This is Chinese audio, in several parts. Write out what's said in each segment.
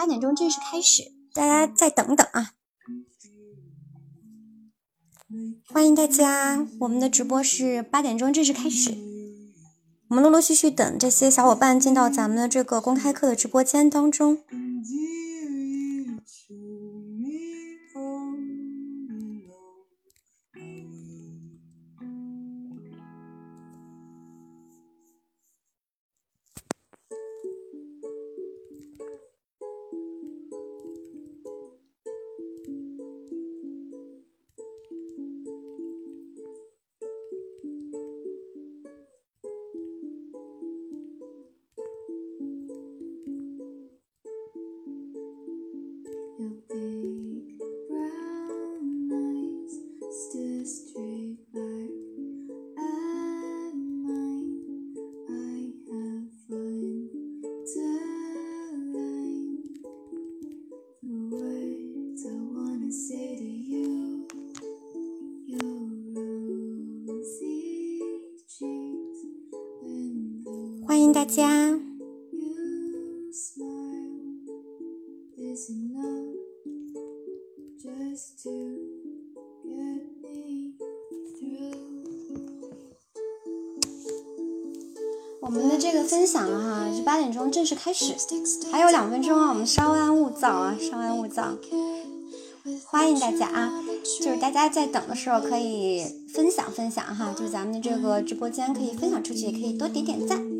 八点钟正式开始，大家再等等啊！欢迎大家，我们的直播是八点钟正式开始，我们陆陆续续等这些小伙伴进到咱们的这个公开课的直播间当中。式开始，还有两分钟啊，我们稍安勿躁啊，稍安勿躁。欢迎大家啊，就是大家在等的时候可以分享分享哈，就是咱们的这个直播间可以分享出去，也可以多点点赞。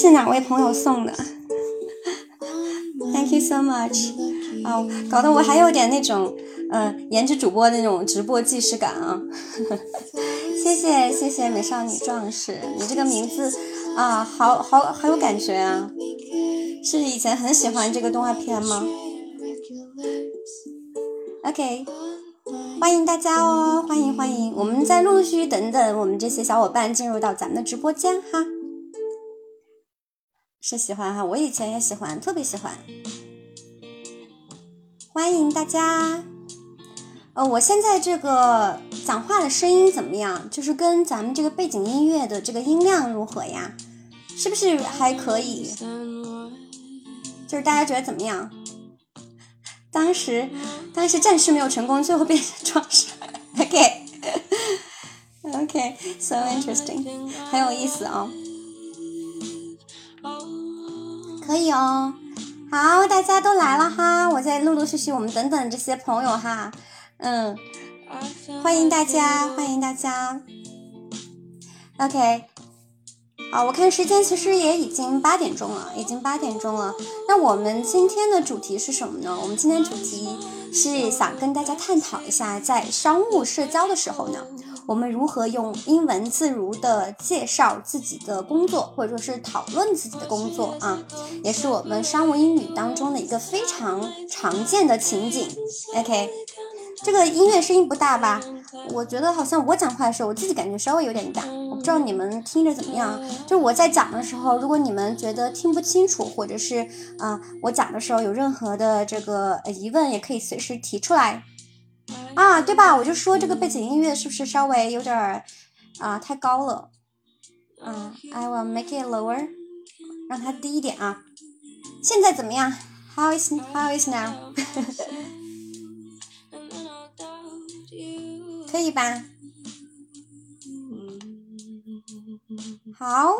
是哪位朋友送的？Thank you so much！啊，搞得我还有点那种，嗯，颜值主播那种直播既视感啊！谢谢谢谢美少女壮士，你这个名字啊，好好好有感觉啊！是以前很喜欢这个动画片吗？OK。欢迎大家哦，欢迎欢迎！我们再陆续等等我们这些小伙伴进入到咱们的直播间哈。是喜欢哈，我以前也喜欢，特别喜欢。欢迎大家。呃，我现在这个讲话的声音怎么样？就是跟咱们这个背景音乐的这个音量如何呀？是不是还可以？就是大家觉得怎么样？当时，当时战士没有成功，最后变成壮士。OK，OK，so interesting，很有意思哦。可以哦，好，大家都来了哈，我在陆陆续续，我们等等这些朋友哈，嗯，欢迎大家，欢迎大家。OK。好，我看时间其实也已经八点钟了，已经八点钟了。那我们今天的主题是什么呢？我们今天主题是想跟大家探讨一下，在商务社交的时候呢，我们如何用英文自如的介绍自己的工作，或者说是讨论自己的工作啊，也是我们商务英语当中的一个非常常见的情景。OK，这个音乐声音不大吧？我觉得好像我讲话的时候，我自己感觉稍微有点大，我不知道你们听着怎么样。就是我在讲的时候，如果你们觉得听不清楚，或者是啊，我讲的时候有任何的这个疑问，也可以随时提出来啊，对吧？我就说这个背景音乐是不是稍微有点儿啊太高了？嗯，I will make it lower，让它低一点啊。现在怎么样？How is how is now？可以吧？好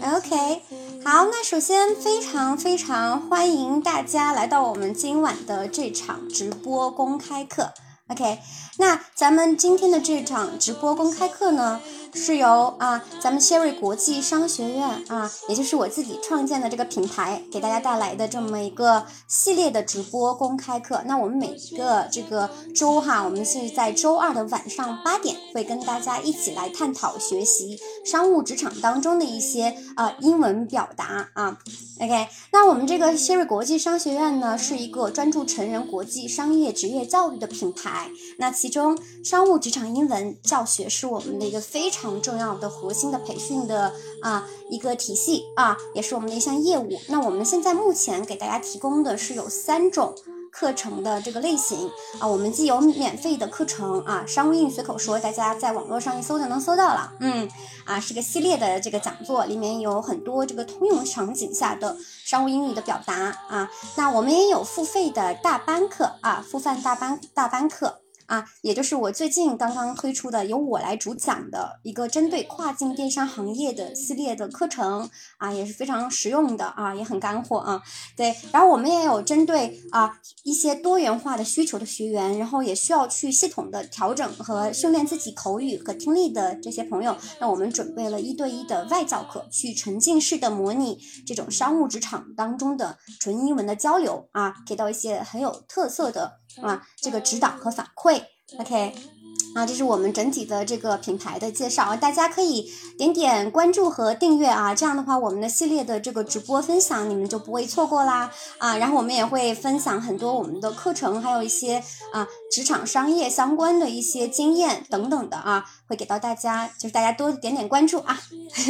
，OK，好，那首先非常非常欢迎大家来到我们今晚的这场直播公开课。OK，那咱们今天的这场直播公开课呢？是由啊，咱们 Sherry 国际商学院啊，也就是我自己创建的这个品牌，给大家带来的这么一个系列的直播公开课。那我们每个这个周哈，我们是在周二的晚上八点，会跟大家一起来探讨学习商务职场当中的一些呃英文表达啊。OK，那我们这个 Sherry 国际商学院呢，是一个专注成人国际商业职业教育的品牌。那其中商务职场英文教学是我们的一个非常。重要的核心的培训的啊一个体系啊，也是我们的一项业务。那我们现在目前给大家提供的是有三种课程的这个类型啊，我们既有免费的课程啊，商务英语随口说，大家在网络上一搜就能搜到了，嗯啊，是个系列的这个讲座，里面有很多这个通用场景下的商务英语的表达啊。那我们也有付费的大班课啊，付费大班大班课。啊，也就是我最近刚刚推出的由我来主讲的一个针对跨境电商行业的系列的课程啊，也是非常实用的啊，也很干货啊。对，然后我们也有针对啊一些多元化的需求的学员，然后也需要去系统的调整和训练自己口语和听力的这些朋友，那我们准备了一对一的外教课，去沉浸式的模拟这种商务职场当中的纯英文的交流啊，给到一些很有特色的。啊，这个指导和反馈，OK，啊，这是我们整体的这个品牌的介绍，大家可以点点关注和订阅啊，这样的话，我们的系列的这个直播分享你们就不会错过啦。啊，然后我们也会分享很多我们的课程，还有一些啊职场商业相关的一些经验等等的啊，会给到大家，就是大家多点点关注啊，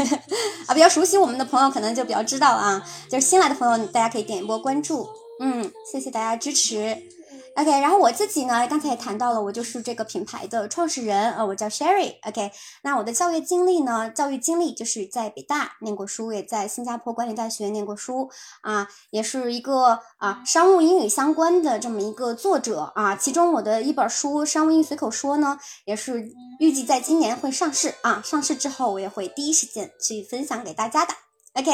啊，比较熟悉我们的朋友可能就比较知道啊，就是新来的朋友大家可以点一波关注，嗯，谢谢大家支持。OK，然后我自己呢，刚才也谈到了，我就是这个品牌的创始人，呃，我叫 Sherry。OK，那我的教育经历呢，教育经历就是在北大念过书，也在新加坡管理大学念过书，啊，也是一个啊商务英语相关的这么一个作者啊。其中我的一本书《商务英语随口说》呢，也是预计在今年会上市啊。上市之后，我也会第一时间去分享给大家的。OK，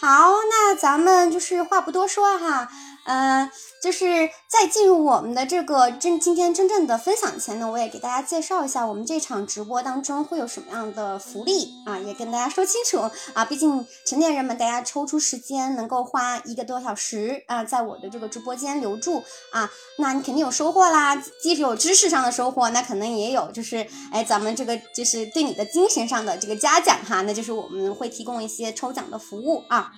好，那咱们就是话不多说哈。嗯，就是在进入我们的这个真今天真正的分享前呢，我也给大家介绍一下我们这场直播当中会有什么样的福利啊，也跟大家说清楚啊。毕竟成年人们，大家抽出时间能够花一个多小时啊，在我的这个直播间留住啊，那你肯定有收获啦。既有知识上的收获，那可能也有就是哎，咱们这个就是对你的精神上的这个嘉奖哈，那就是我们会提供一些抽奖的服务啊。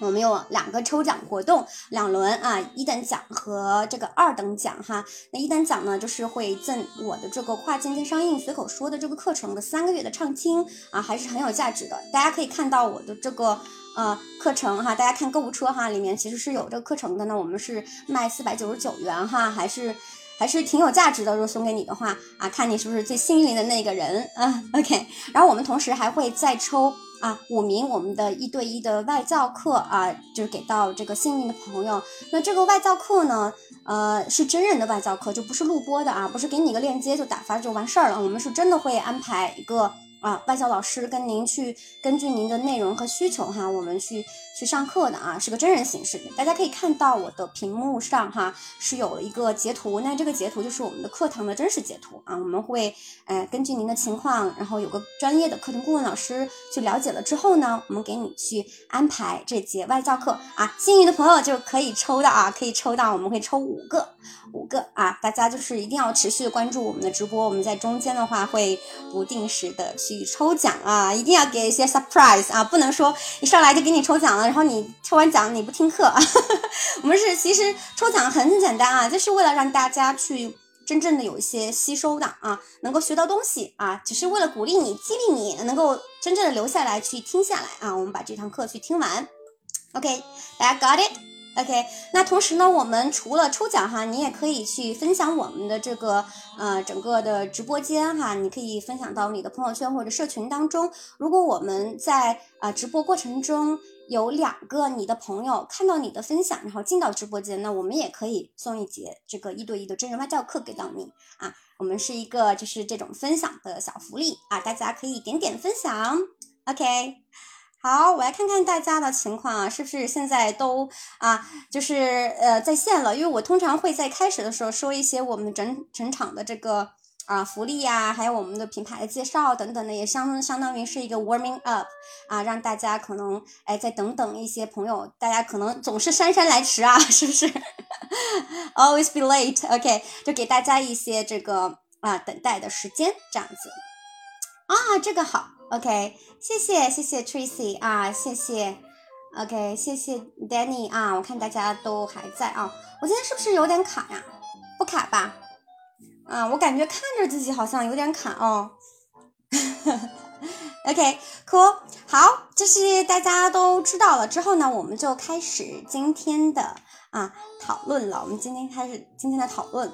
我们有两个抽奖活动，两轮啊，一等奖和这个二等奖哈。那一等奖呢，就是会赠我的这个跨境电商英语随口说的这个课程的三个月的畅听啊，还是很有价值的。大家可以看到我的这个呃课程哈，大家看购物车哈，里面其实是有这个课程的。那我们是卖四百九十九元哈，还是还是挺有价值的。如果送给你的话啊，看你是不是最幸运的那个人啊。OK，然后我们同时还会再抽。啊，五名我们的一对一的外教课啊，就是给到这个幸运的朋友。那这个外教课呢，呃，是真人的外教课，就不是录播的啊，不是给你一个链接就打发就完事儿了。我们是真的会安排一个。啊，外教老师跟您去根据您的内容和需求哈，我们去去上课的啊，是个真人形式。大家可以看到我的屏幕上哈是有一个截图，那这个截图就是我们的课堂的真实截图啊。我们会呃根据您的情况，然后有个专业的课程顾问老师去了解了之后呢，我们给你去安排这节外教课啊。幸运的朋友就可以抽到啊，可以抽到，我们会抽五个五个啊。大家就是一定要持续的关注我们的直播，我们在中间的话会不定时的。去抽奖啊，一定要给一些 surprise 啊，不能说一上来就给你抽奖了，然后你抽完奖你不听课。我们是其实抽奖很简单啊，就是为了让大家去真正的有一些吸收的啊，能够学到东西啊，只是为了鼓励你、激励你，能够真正的留下来去听下来啊。我们把这堂课去听完，OK，大家 got it？OK，那同时呢，我们除了抽奖哈，你也可以去分享我们的这个呃整个的直播间哈，你可以分享到你的朋友圈或者社群当中。如果我们在啊直播过程中有两个你的朋友看到你的分享，然后进到直播间，那我们也可以送一节这个一对一的真人外教课给到你啊。我们是一个就是这种分享的小福利啊，大家可以点点分享。OK。好，我来看看大家的情况啊，是不是现在都啊，就是呃在线了？因为我通常会在开始的时候说一些我们整整场的这个啊福利呀，还有我们的品牌的介绍等等的，也相相当于是一个 warming up 啊，让大家可能哎再等等一些朋友，大家可能总是姗姗来迟啊，是不是？Always be late，OK，就给大家一些这个啊等待的时间，这样子啊，这个好。OK，谢谢谢谢 Tracy 啊，谢谢，OK，谢谢 Danny 啊，我看大家都还在啊，我今天是不是有点卡呀？不卡吧？啊，我感觉看着自己好像有点卡哦。OK，Cool，好，这是大家都知道了之后呢，我们就开始今天的啊讨论了。我们今天开始今天的讨论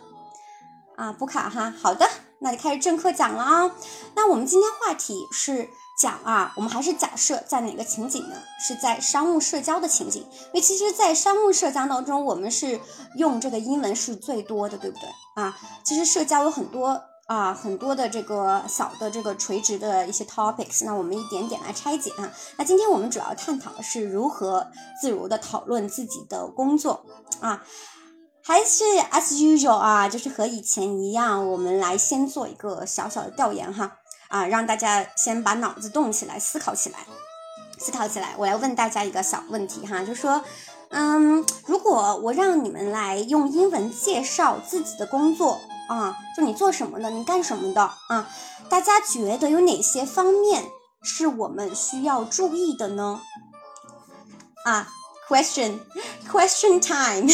啊，不卡哈，好的。那就开始正课讲了啊。那我们今天话题是讲啊，我们还是假设在哪个情景呢？是在商务社交的情景。因为其实，在商务社交当中，我们是用这个英文是最多的，对不对啊？其实社交有很多啊，很多的这个小的这个垂直的一些 topics。那我们一点点来拆解啊。那今天我们主要探讨的是如何自如的讨论自己的工作啊。还是 as usual 啊，就是和以前一样，我们来先做一个小小的调研哈啊，让大家先把脑子动起来，思考起来，思考起来。我来问大家一个小问题哈，就说，嗯，如果我让你们来用英文介绍自己的工作啊，就你做什么的，你干什么的啊？大家觉得有哪些方面是我们需要注意的呢？啊？Question, question time，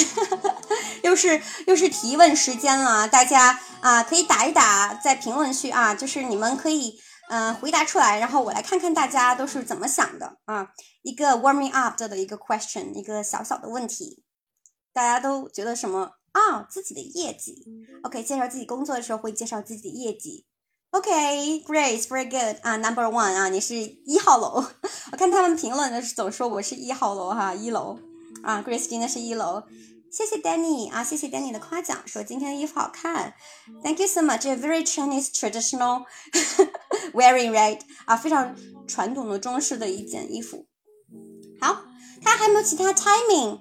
又是又是提问时间了，大家啊可以打一打在评论区啊，就是你们可以嗯回答出来，然后我来看看大家都是怎么想的啊。一个 warming up 的一个 question，一个小小的问题，大家都觉得什么啊？自己的业绩，OK，介绍自己工作的时候会介绍自己的业绩。OK，Grace，very good 啊，Number one 啊，你是一号楼。我看他们评论的是总说我是一号楼哈，一楼啊，Grace 今天是一楼。谢谢 Danny 啊，谢谢 Danny 的夸奖，说今天的衣服好看。Thank you so much，very Chinese traditional wearing right 啊，非常传统的中式的一件衣服。好，他还有没有其他 timing？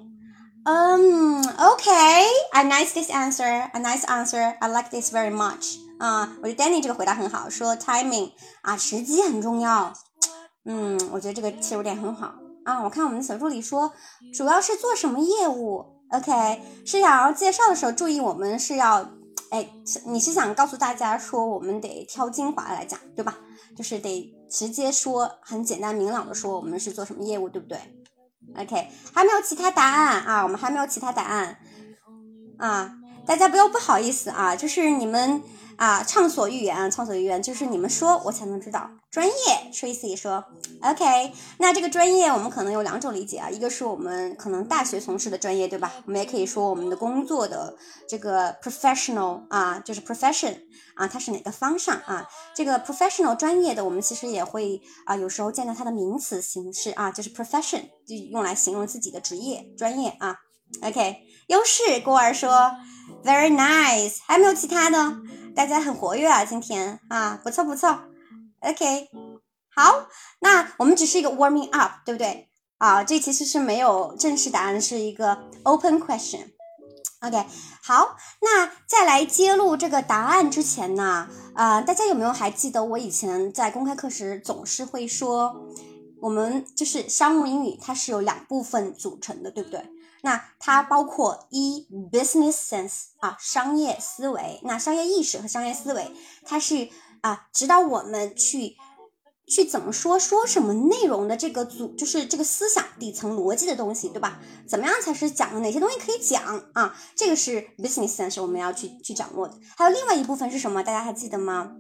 嗯，OK，I nice this answer，a nice answer，I like this very much。啊，我觉得 Danny 这个回答很好，说 timing 啊，时机很重要。嗯，我觉得这个切入点很好啊。我看我们的小助理说，主要是做什么业务？OK，是想要介绍的时候注意，我们是要，哎，你是想告诉大家说，我们得挑精华来讲，对吧？就是得直接说，很简单明朗的说，我们是做什么业务，对不对？OK，还没有其他答案啊，我们还没有其他答案啊，大家不要不好意思啊，就是你们。啊，畅所欲言啊，畅所欲言，就是你们说我才能知道。专业，Tracy 说，OK，那这个专业我们可能有两种理解啊，一个是我们可能大学从事的专业，对吧？我们也可以说我们的工作的这个 professional 啊，就是 profession 啊，它是哪个方向啊？这个 professional 专业的，我们其实也会啊，有时候见到它的名词形式啊，就是 profession，就用来形容自己的职业专业啊。OK，优势，郭儿说，very nice，还有没有其他的？大家很活跃啊，今天啊，不错不错，OK，好，那我们只是一个 warming up，对不对？啊，这其实是没有正式答案，是一个 open question，OK，好，那在来揭露这个答案之前呢，啊，大家有没有还记得我以前在公开课时总是会说，我们就是商务英语，它是由两部分组成的，对不对？那它包括一 business sense 啊，商业思维，那商业意识和商业思维，它是啊指导我们去去怎么说说什么内容的这个组，就是这个思想底层逻辑的东西，对吧？怎么样才是讲的哪些东西可以讲啊？这个是 business sense 我们要去去掌握的。还有另外一部分是什么？大家还记得吗？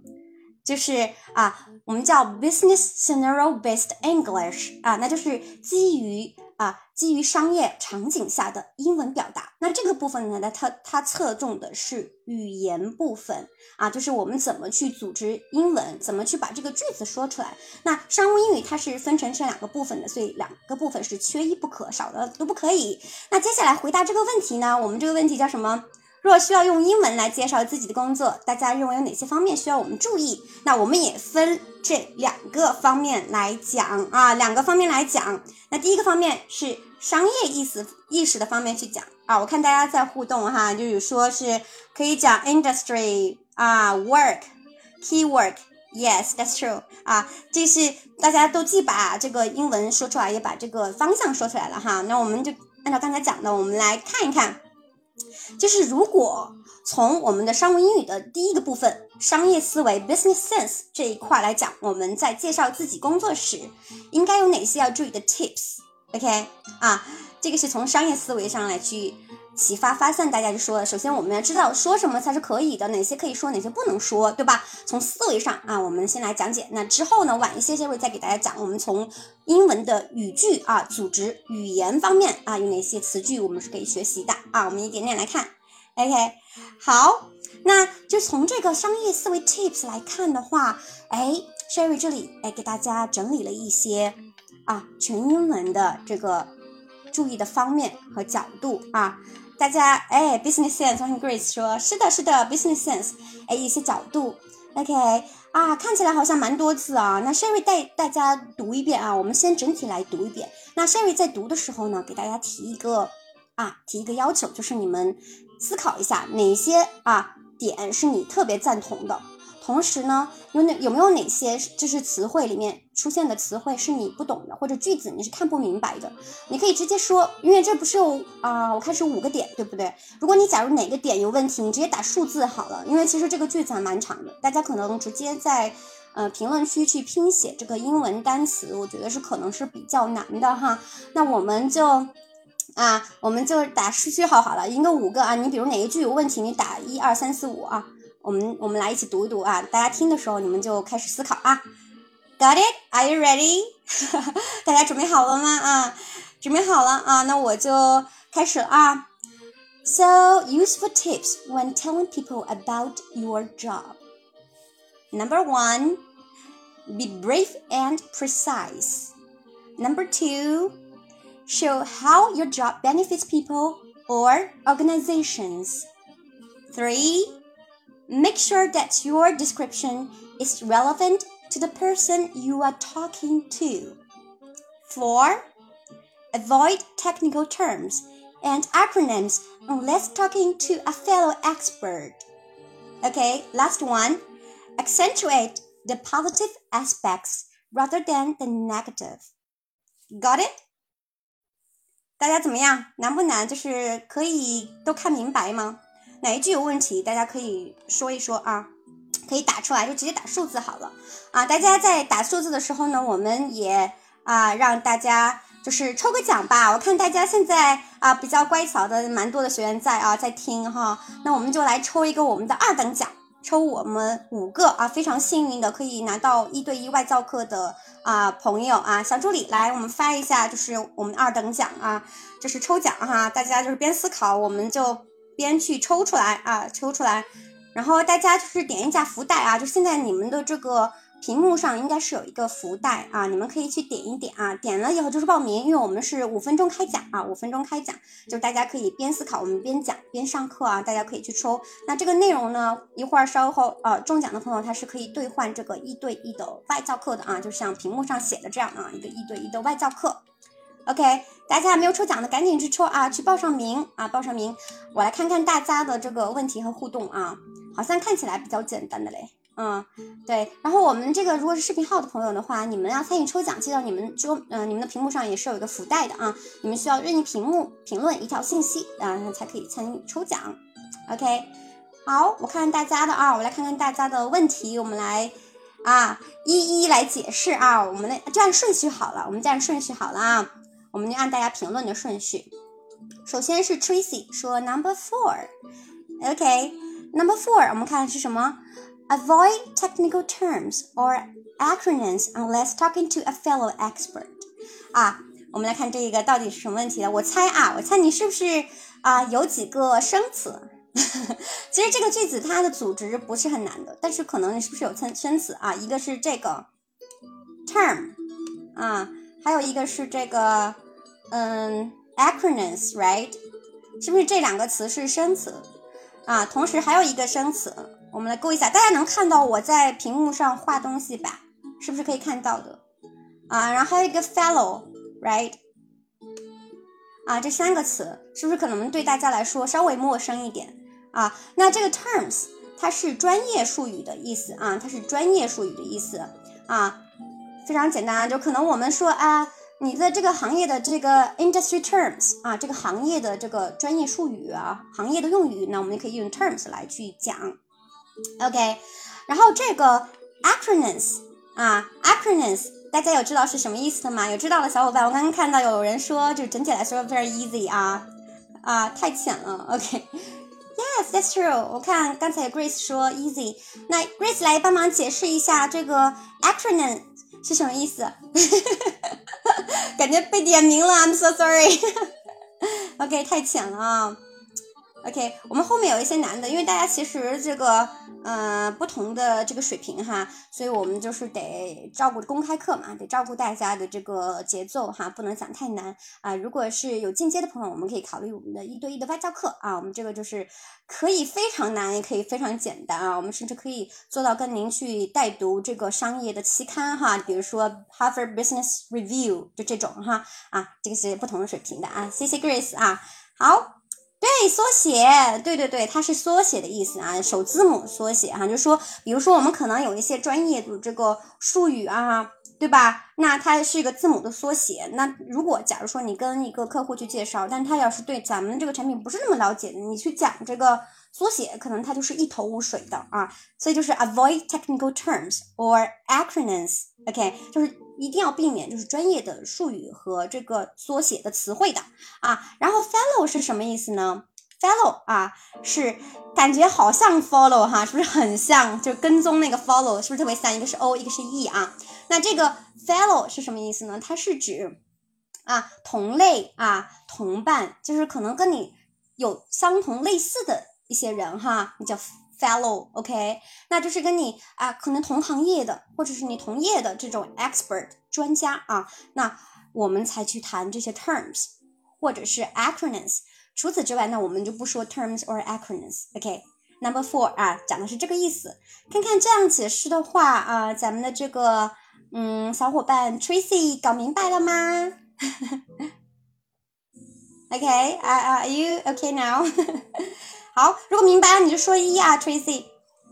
就是啊，我们叫 business scenario based English 啊，那就是基于。啊，基于商业场景下的英文表达，那这个部分呢，它它侧重的是语言部分啊，就是我们怎么去组织英文，怎么去把这个句子说出来。那商务英语它是分成这两个部分的，所以两个部分是缺一不可，少的都不可以。那接下来回答这个问题呢，我们这个问题叫什么？若需要用英文来介绍自己的工作，大家认为有哪些方面需要我们注意？那我们也分这两个方面来讲啊，两个方面来讲。那第一个方面是商业意思意识的方面去讲啊，我看大家在互动哈，就有说是可以讲 industry 啊，work，key work，yes，that's true 啊，这是大家都既把这个英文说出来，也把这个方向说出来了哈。那我们就按照刚才讲的，我们来看一看。就是如果从我们的商务英语的第一个部分商业思维 business sense 这一块来讲，我们在介绍自己工作时应该有哪些要注意的 tips？OK 啊，这个是从商业思维上来去启发发散大家就说了，首先我们要知道说什么才是可以的，哪些可以说，哪些不能说，对吧？从思维上啊，我们先来讲解。那之后呢，晚一些些会再给大家讲，我们从英文的语句啊、组织语言方面啊，有哪些词句我们是可以学习的啊？我们一点点来看。OK，好，那就从这个商业思维 Tips 来看的话，哎，Sherry 这里哎给大家整理了一些啊全英文的这个注意的方面和角度啊，大家哎 Business Sense 和 Grace 说是的，是的 Business Sense，哎一些角度，OK 啊看起来好像蛮多字啊，那 Sherry 带大家读一遍啊，我们先整体来读一遍，那 Sherry 在读的时候呢，给大家提一个啊提一个要求，就是你们。思考一下哪些啊点是你特别赞同的，同时呢，有哪有没有哪些就是词汇里面出现的词汇是你不懂的，或者句子你是看不明白的，你可以直接说，因为这不是有啊，我看是五个点，对不对？如果你假如哪个点有问题，你直接打数字好了，因为其实这个句子还蛮长的，大家可能直接在呃评论区去拼写这个英文单词，我觉得是可能是比较难的哈，那我们就。啊，我们就打序号好了，一个五个啊。你比如哪一句有问题，你打一二三四五啊。我们我们来一起读一读啊。大家听的时候，你们就开始思考啊。Got it? Are you ready? 大家准备好了吗？啊，准备好了啊。那我就开始了啊。So useful tips when telling people about your job. Number one, be brief and precise. Number two. Show how your job benefits people or organizations. 3. Make sure that your description is relevant to the person you are talking to. 4. Avoid technical terms and acronyms unless talking to a fellow expert. Okay, last one. Accentuate the positive aspects rather than the negative. Got it? 大家怎么样？难不难？就是可以都看明白吗？ 哪一句有问题？大家可以说一说啊，可以打出来，就直接打数字好了啊。大家在打数字的时候呢，我们也啊让大家就是抽个奖吧。我看大家现在啊比较乖巧的，蛮多的学员在啊在听哈。那我们就来抽一个我们的二等奖。抽我们五个啊，非常幸运的可以拿到一对一外教课的啊朋友啊，小助理来，我们发一下，就是我们二等奖啊，这是抽奖哈，大家就是边思考，我们就边去抽出来啊，抽出来，然后大家就是点一下福袋啊，就现在你们的这个。屏幕上应该是有一个福袋啊，你们可以去点一点啊，点了以后就是报名，因为我们是五分钟开讲啊，五分钟开讲，就大家可以边思考，我们边讲边上课啊，大家可以去抽。那这个内容呢，一会儿稍后呃中奖的朋友他是可以兑换这个一对一的外教课的啊，就像屏幕上写的这样啊，一个一对一的外教课。OK，大家还没有抽奖的赶紧去抽啊，去报上名啊，报上名。我来看看大家的这个问题和互动啊，好像看起来比较简单的嘞。嗯，对，然后我们这个如果是视频号的朋友的话，你们要参与抽奖，记得你们桌，嗯，你们的屏幕上也是有一个福袋的啊，你们需要任意屏幕评论一条信息啊，才可以参与抽奖。OK，好，我看看大家的啊，我来看看大家的问题，我们来啊一一来解释啊，我们的就按顺序好了，我们就按顺序好了啊，我们就按大家评论的顺序。首先是 Tracy 说 Number Four，OK，Number Four，我们看是什么？Avoid technical terms or acronyms unless talking to a fellow expert。啊，我们来看这一个到底是什么问题呢？我猜啊，我猜你是不是啊有几个生词？其实这个句子它的组织不是很难的，但是可能你是不是有生生词啊？一个是这个 term 啊，还有一个是这个嗯 acronyms，right？是不是这两个词是生词？啊，同时还有一个生词，我们来勾一下，大家能看到我在屏幕上画东西吧？是不是可以看到的？啊，然后还有一个 fellow，right？啊，这三个词是不是可能对大家来说稍微陌生一点啊？那这个 terms 它是专业术语的意思啊，它是专业术语的意思啊，非常简单，就可能我们说啊，你的这个行业的这个 industry terms 啊，这个行业的这个专业术语啊，行业的用语，那我们就可以用 terms 来去讲，OK，然后这个 acronyms 啊，acronyms。大家有知道是什么意思的吗？有知道的小伙伴，我刚刚看到有人说，就整体来说 very easy 啊啊，太浅了。OK，Yes，that's true。我看刚才 Grace 说 easy，那 Grace 来帮忙解释一下这个 acronym 是什么意思？感觉被点名了，I'm so sorry。OK，太浅了啊。OK，我们后面有一些难的，因为大家其实这个，呃，不同的这个水平哈，所以我们就是得照顾公开课嘛，得照顾大家的这个节奏哈，不能讲太难啊。如果是有进阶的朋友，我们可以考虑我们的一对一的外教课啊，我们这个就是可以非常难，也可以非常简单啊，我们甚至可以做到跟您去带读这个商业的期刊哈，比如说 Harvard Business Review 就这种哈啊，这个是不同的水平的啊。谢谢 Grace 啊，好。对，缩写，对对对，它是缩写的意思啊，首字母缩写哈，就是说，比如说我们可能有一些专业的这个术语啊，对吧？那它是一个字母的缩写。那如果假如说你跟一个客户去介绍，但他要是对咱们这个产品不是那么了解，你去讲这个缩写，可能他就是一头雾水的啊。所以就是 avoid technical terms or acronyms，OK，就是。一定要避免就是专业的术语和这个缩写的词汇的啊。然后 fellow 是什么意思呢？Fellow 啊，是感觉好像 follow 哈，是不是很像？就跟踪那个 follow 是不是特别像？一个是 o，一个是 e 啊。那这个 fellow 是什么意思呢？它是指啊同类啊同伴，就是可能跟你有相同类似的一些人哈，你叫。Fellow，OK，那就是跟你啊，可能同行业的，或者是你同业的这种 expert 专家啊，那我们才去谈这些 terms 或者是 acronyms。除此之外，那我们就不说 terms or acronyms，OK。Number four 啊，讲的是这个意思。看看这样解释的话啊，咱们的这个嗯小伙伴 Tracy 搞明白了吗？OK，Are are you OK now？好，如果明白了你就说一啊，Tracy。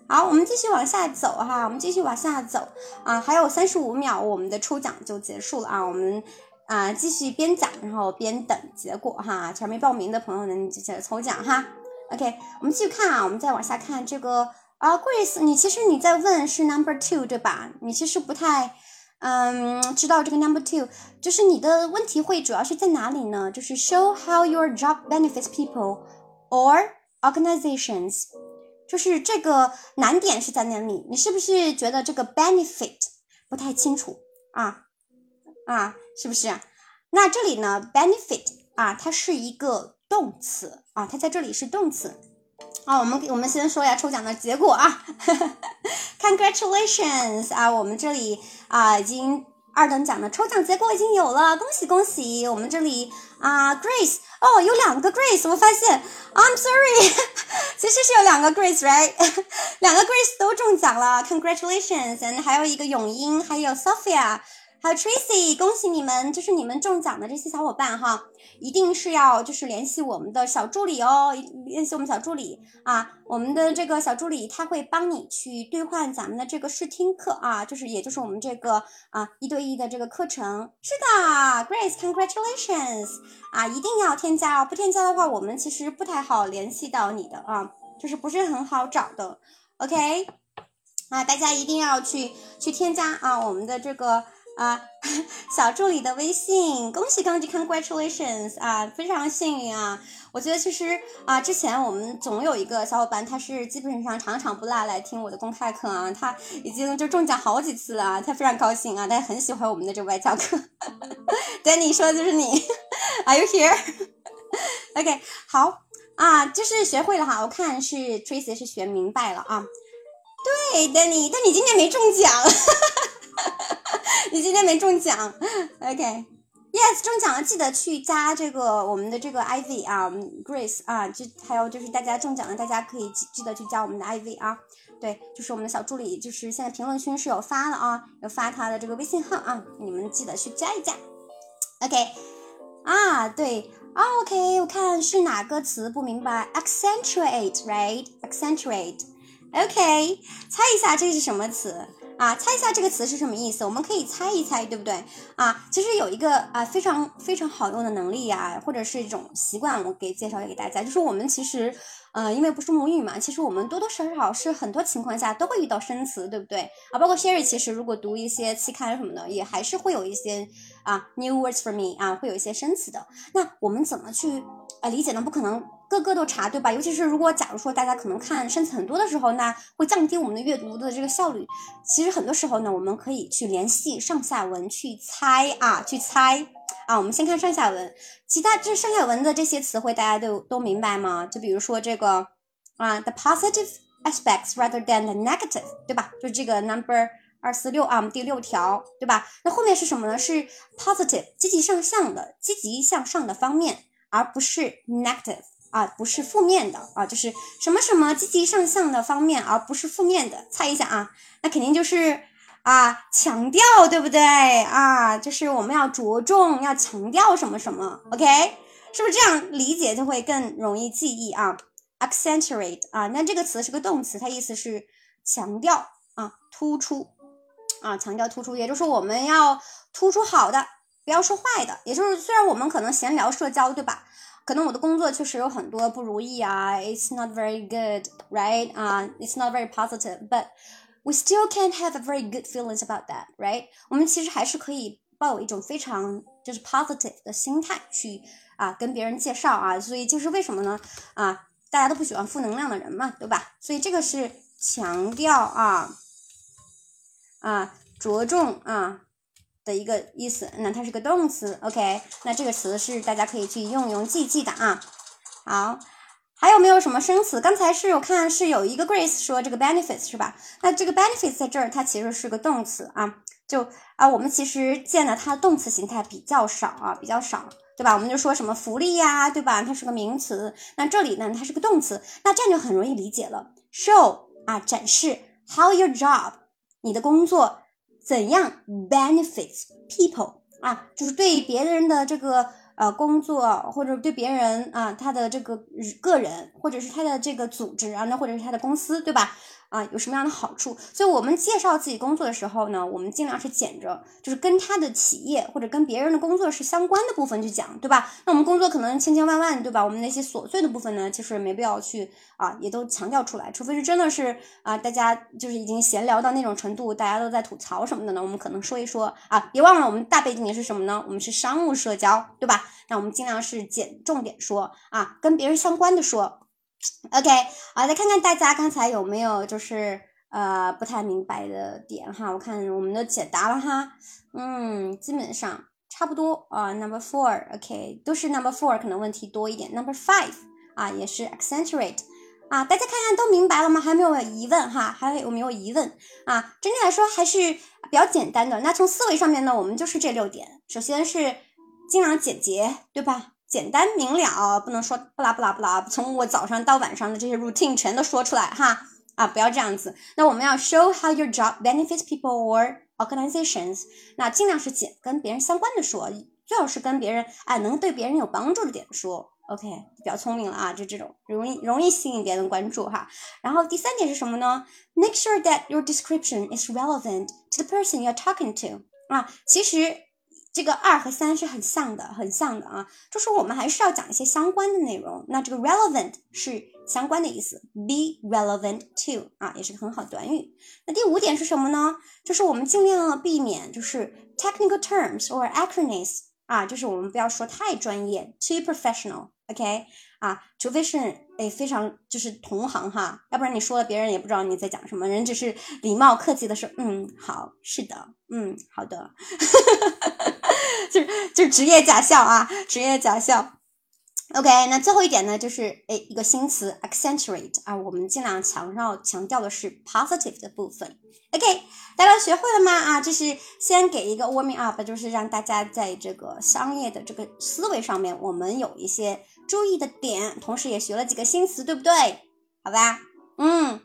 好，我们继续往下走哈，我们继续往下走啊，还有三十五秒，我们的抽奖就结束了啊。我们啊继续边讲，然后边等结果哈。前没报名的朋友呢，你就接着抽奖哈。OK，我们继续看啊，我们再往下看这个啊，Grace，你其实你在问是 Number Two 对吧？你其实不太嗯知道这个 Number Two，就是你的问题会主要是在哪里呢？就是 Show how your job benefits people or Organizations，就是这个难点是在哪里？你是不是觉得这个 benefit 不太清楚啊？啊，是不是？那这里呢，benefit 啊，它是一个动词啊，它在这里是动词。啊，我们我们先说一下抽奖的结果啊，Congratulations 啊，我们这里啊已经。二等奖的抽奖结果已经有了，恭喜恭喜！我们这里啊，Grace，哦，有两个 Grace，我发现，I'm sorry，其实是有两个 Grace，right？两个 Grace 都中奖了，Congratulations！and 还有一个永英，还有 Sophia。还有 Tracy，恭喜你们！就是你们中奖的这些小伙伴哈，一定是要就是联系我们的小助理哦，联系我们小助理啊，我们的这个小助理他会帮你去兑换咱们的这个试听课啊，就是也就是我们这个啊一对一的这个课程。是的，Grace，Congratulations 啊，一定要添加哦，不添加的话，我们其实不太好联系到你的啊，就是不是很好找的。OK，啊，大家一定要去去添加啊，我们的这个。啊，小助理的微信，恭喜恭喜，congratulations 啊，非常幸运啊！我觉得其实啊，之前我们总有一个小伙伴，他是基本上场场不落来听我的公开课啊，他已经就中奖好几次了，他非常高兴啊，他很喜欢我们的这外教课。Danny 说的就是你，Are you here？OK，好啊，就是学会了哈，我看是 Tracy 是学明白了啊。对，Danny，但你今天没中奖。你今天没中奖，OK？Yes，中奖了，记得去加这个我们的这个 IV 啊，Grace 啊，就还有就是大家中奖了，大家可以记记得去加我们的 IV 啊。对，就是我们的小助理，就是现在评论区是有发的啊，有发他的这个微信号啊，你们记得去加一加。OK，啊，对，OK，我看是哪个词不明白？Accentuate，right？Accentuate。OK，猜一下这是什么词？啊，猜一下这个词是什么意思？我们可以猜一猜，对不对？啊，其实有一个啊非常非常好用的能力呀，或者是一种习惯，我给介绍给大家，就是我们其实，呃，因为不是母语嘛，其实我们多多少少是很多情况下都会遇到生词，对不对？啊，包括 Sherry，其实如果读一些期刊什么的，也还是会有一些啊 new words for me 啊，会有一些生词的。那我们怎么去呃理解呢？不可能。个个都查，对吧？尤其是如果假如说大家可能看生词很多的时候，那会降低我们的阅读的这个效率。其实很多时候呢，我们可以去联系上下文去猜啊，去猜啊。我们先看上下文，其他这上下文的这些词汇大家都都明白吗？就比如说这个啊，the positive aspects rather than the negative，对吧？就这个 number 二四六啊，我们第六条，对吧？那后面是什么呢？是 positive 积极向上的，积极向上的方面，而不是 negative。啊，不是负面的啊，就是什么什么积极上向的方面，而不是负面的。猜一下啊，那肯定就是啊，强调，对不对啊？就是我们要着重，要强调什么什么，OK？是不是这样理解就会更容易记忆啊？accentuate 啊，那这个词是个动词，它意思是强调啊，突出啊，强调突出，也就是我们要突出好的，不要说坏的。也就是虽然我们可能闲聊社交，对吧？可能我的工作确实有很多不如意啊，It's not very good, right? 啊，It's not very positive, but we still can't have a very good feelings about that, right? 我们其实还是可以抱有一种非常就是 positive 的心态去啊跟别人介绍啊，所以就是为什么呢？啊，大家都不喜欢负能量的人嘛，对吧？所以这个是强调啊啊着重啊。的一个意思，那它是个动词，OK，那这个词是大家可以去用用记记的啊。好，还有没有什么生词？刚才是我看是有一个 Grace 说这个 benefits 是吧？那这个 benefits 在这儿它其实是个动词啊，就啊我们其实见的它动词形态比较少啊，比较少，对吧？我们就说什么福利呀，对吧？它是个名词，那这里呢它是个动词，那这样就很容易理解了。Show 啊展示，How your job 你的工作。怎样 benefits people 啊？就是对别人的这个呃工作，或者对别人啊他的这个个人，或者是他的这个组织啊，那或者是他的公司，对吧？啊，有什么样的好处？所以我们介绍自己工作的时候呢，我们尽量是捡着，就是跟他的企业或者跟别人的工作是相关的部分去讲，对吧？那我们工作可能千千万万，对吧？我们那些琐碎的部分呢，其实没必要去啊，也都强调出来，除非是真的是啊，大家就是已经闲聊到那种程度，大家都在吐槽什么的呢，我们可能说一说啊。别忘了，我们大背景也是什么呢？我们是商务社交，对吧？那我们尽量是捡重点说啊，跟别人相关的说。OK，好，再看看大家刚才有没有就是呃不太明白的点哈，我看我们都解答了哈，嗯，基本上差不多啊。Number four，OK，都是 Number four 可能问题多一点。Number five 啊，也是 accentuate 啊，大家看看都明白了吗？还没有疑问哈？还有没有疑问啊？整体来说还是比较简单的。那从思维上面呢，我们就是这六点，首先是尽量简洁，对吧？简单明了，不能说不拉不拉不拉，从我早上到晚上的这些 routine 全都说出来哈啊，不要这样子。那我们要 show how your job benefits people or organizations，那尽量是简跟别人相关的说，最好是跟别人哎能对别人有帮助的点说。OK，比较聪明了啊，就这种容易容易吸引别人关注哈。然后第三点是什么呢？Make sure that your description is relevant to the person you're talking to 啊，其实。这个二和三是很像的，很像的啊，就是我们还是要讲一些相关的内容。那这个 relevant 是相关的意思，be relevant to 啊，也是个很好短语。那第五点是什么呢？就是我们尽量避免就是 technical terms or acronyms 啊，就是我们不要说太专业，too professional，OK。啊，除非是诶非常就是同行哈，要不然你说了别人也不知道你在讲什么，人只是礼貌客气的说，嗯，好，是的，嗯，好的，就就职业假笑啊，职业假笑。OK，那最后一点呢，就是诶一个新词 accentuate 啊，我们尽量强调强调的是 positive 的部分。OK，大家学会了吗？啊，这是先给一个 warming up，就是让大家在这个商业的这个思维上面，我们有一些注意的点，同时也学了几个新词，对不对？好吧，嗯，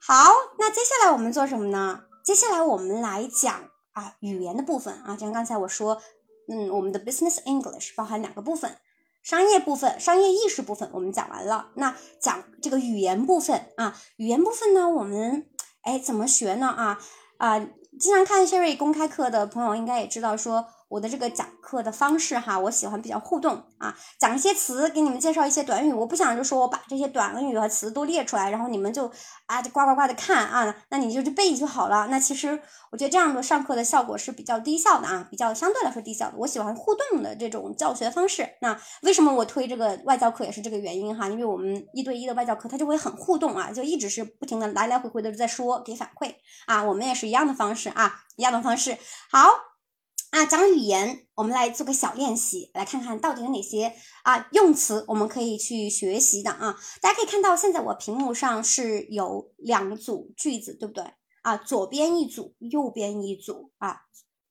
好，那接下来我们做什么呢？接下来我们来讲啊语言的部分啊，就像刚才我说，嗯，我们的 business English 包含两个部分。商业部分、商业意识部分我们讲完了，那讲这个语言部分啊，语言部分呢，我们哎怎么学呢？啊啊，经常看 Sherry 公开课的朋友应该也知道说。我的这个讲课的方式哈，我喜欢比较互动啊，讲一些词，给你们介绍一些短语。我不想就说我把这些短语和词都列出来，然后你们就啊就呱呱呱的看啊，那你就去背就好了。那其实我觉得这样的上课的效果是比较低效的啊，比较相对来说低效的。我喜欢互动的这种教学方式。那为什么我推这个外教课也是这个原因哈，因为我们一对一的外教课它就会很互动啊，就一直是不停的来来回回的在说给反馈啊，我们也是一样的方式啊，一样的方式。好。啊，讲语言，我们来做个小练习，来看看到底有哪些啊用词我们可以去学习的啊。大家可以看到，现在我屏幕上是有两组句子，对不对啊？左边一组，右边一组啊，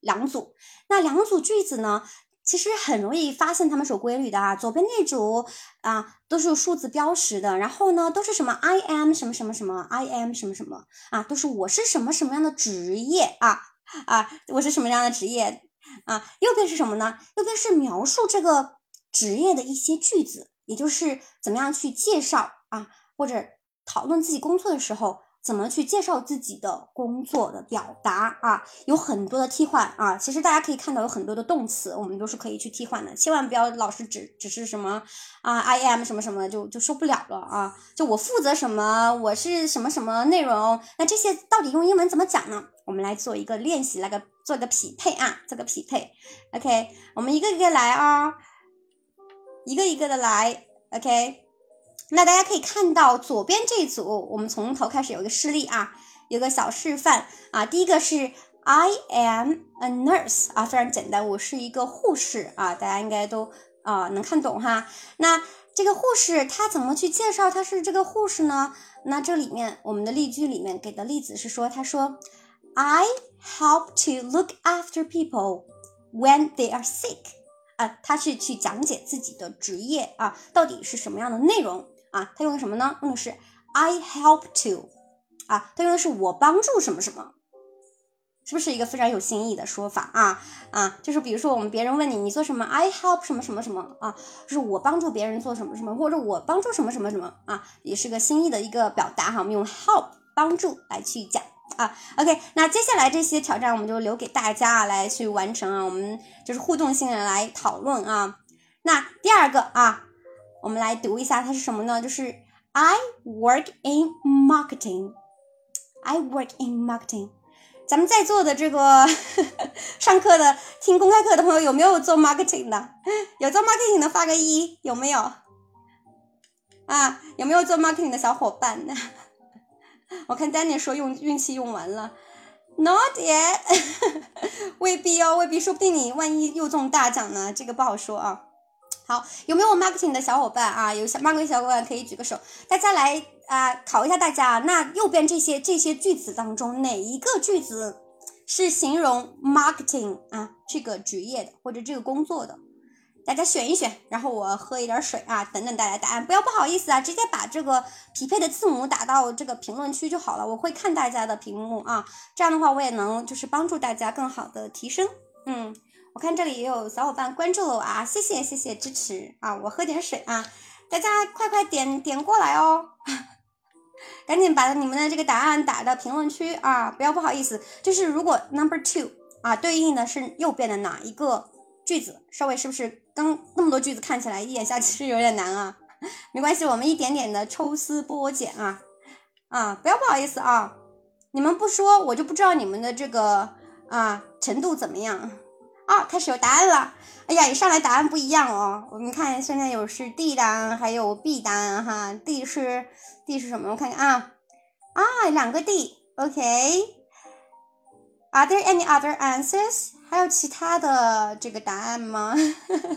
两组。那两组句子呢，其实很容易发现它们是有规律的啊。左边那组啊，都是有数字标识的，然后呢，都是什么 I am 什么什么什么 I am 什么什么啊，都是我是什么什么样的职业啊啊，我是什么样的职业。啊，右边是什么呢？右边是描述这个职业的一些句子，也就是怎么样去介绍啊，或者讨论自己工作的时候，怎么去介绍自己的工作的表达啊，有很多的替换啊。其实大家可以看到有很多的动词，我们都是可以去替换的，千万不要老是只只是什么啊，I am 什么什么就就受不了了啊。就我负责什么，我是什么什么内容，那这些到底用英文怎么讲呢？我们来做一个练习，来个。做个匹配啊，做个匹配，OK，我们一个一个来啊，一个一个的来，OK。那大家可以看到左边这组，我们从头开始有一个示例啊，有个小示范啊。第一个是 I am a nurse 啊，非常简单，我是一个护士啊，大家应该都啊能看懂哈。那这个护士他怎么去介绍他是这个护士呢？那这里面我们的例句里面给的例子是说，他说 I。Help to look after people when they are sick 啊，他是去讲解自己的职业啊，到底是什么样的内容啊？他用的什么呢？用的是 I help to 啊，他用的是我帮助什么什么，是不是一个非常有新意的说法啊？啊，就是比如说我们别人问你你做什么，I help 什么什么什么啊，就是我帮助别人做什么什么，或者我帮助什么什么什么啊，也是个新意的一个表达哈。我们用 help 帮助来去讲。啊，OK，那接下来这些挑战我们就留给大家啊来去完成啊，我们就是互动性的来讨论啊。那第二个啊，我们来读一下它是什么呢？就是 I work in marketing，I work in marketing。咱们在座的这个 上课的听公开课的朋友有没有做 marketing 的？有做 marketing 的发个一，有没有？啊，有没有做 marketing 的小伙伴呢？我看 Danny 说用运气用完了，Not yet，未必哦，未必，说不定你万一又中大奖呢，这个不好说啊。好，有没有 marketing 的小伙伴啊？有小 marketing 小伙伴可以举个手，大家来啊考一下大家。那右边这些这些句子当中，哪一个句子是形容 marketing 啊这个职业的或者这个工作的？大家选一选，然后我喝一点水啊，等等大家答案，不要不好意思啊，直接把这个匹配的字母打到这个评论区就好了，我会看大家的屏幕啊，这样的话我也能就是帮助大家更好的提升。嗯，我看这里也有小伙伴关注了我啊，谢谢谢谢支持啊，我喝点水啊，大家快快点点过来哦，赶紧把你们的这个答案打到评论区啊，不要不好意思，就是如果 number two 啊对应的是右边的哪一个句子，稍微是不是？刚那么多句子看起来一眼下其实有点难啊，没关系，我们一点点的抽丝剥茧啊啊，不要不好意思啊，你们不说我就不知道你们的这个啊程度怎么样啊。开始有答案了，哎呀，一上来答案不一样哦。我们看现在有是 D 答案，还有 B 答案哈。D 是 D 是什么？我看看啊啊，两个 D，OK。Are there any other answers？还有其他的这个答案吗？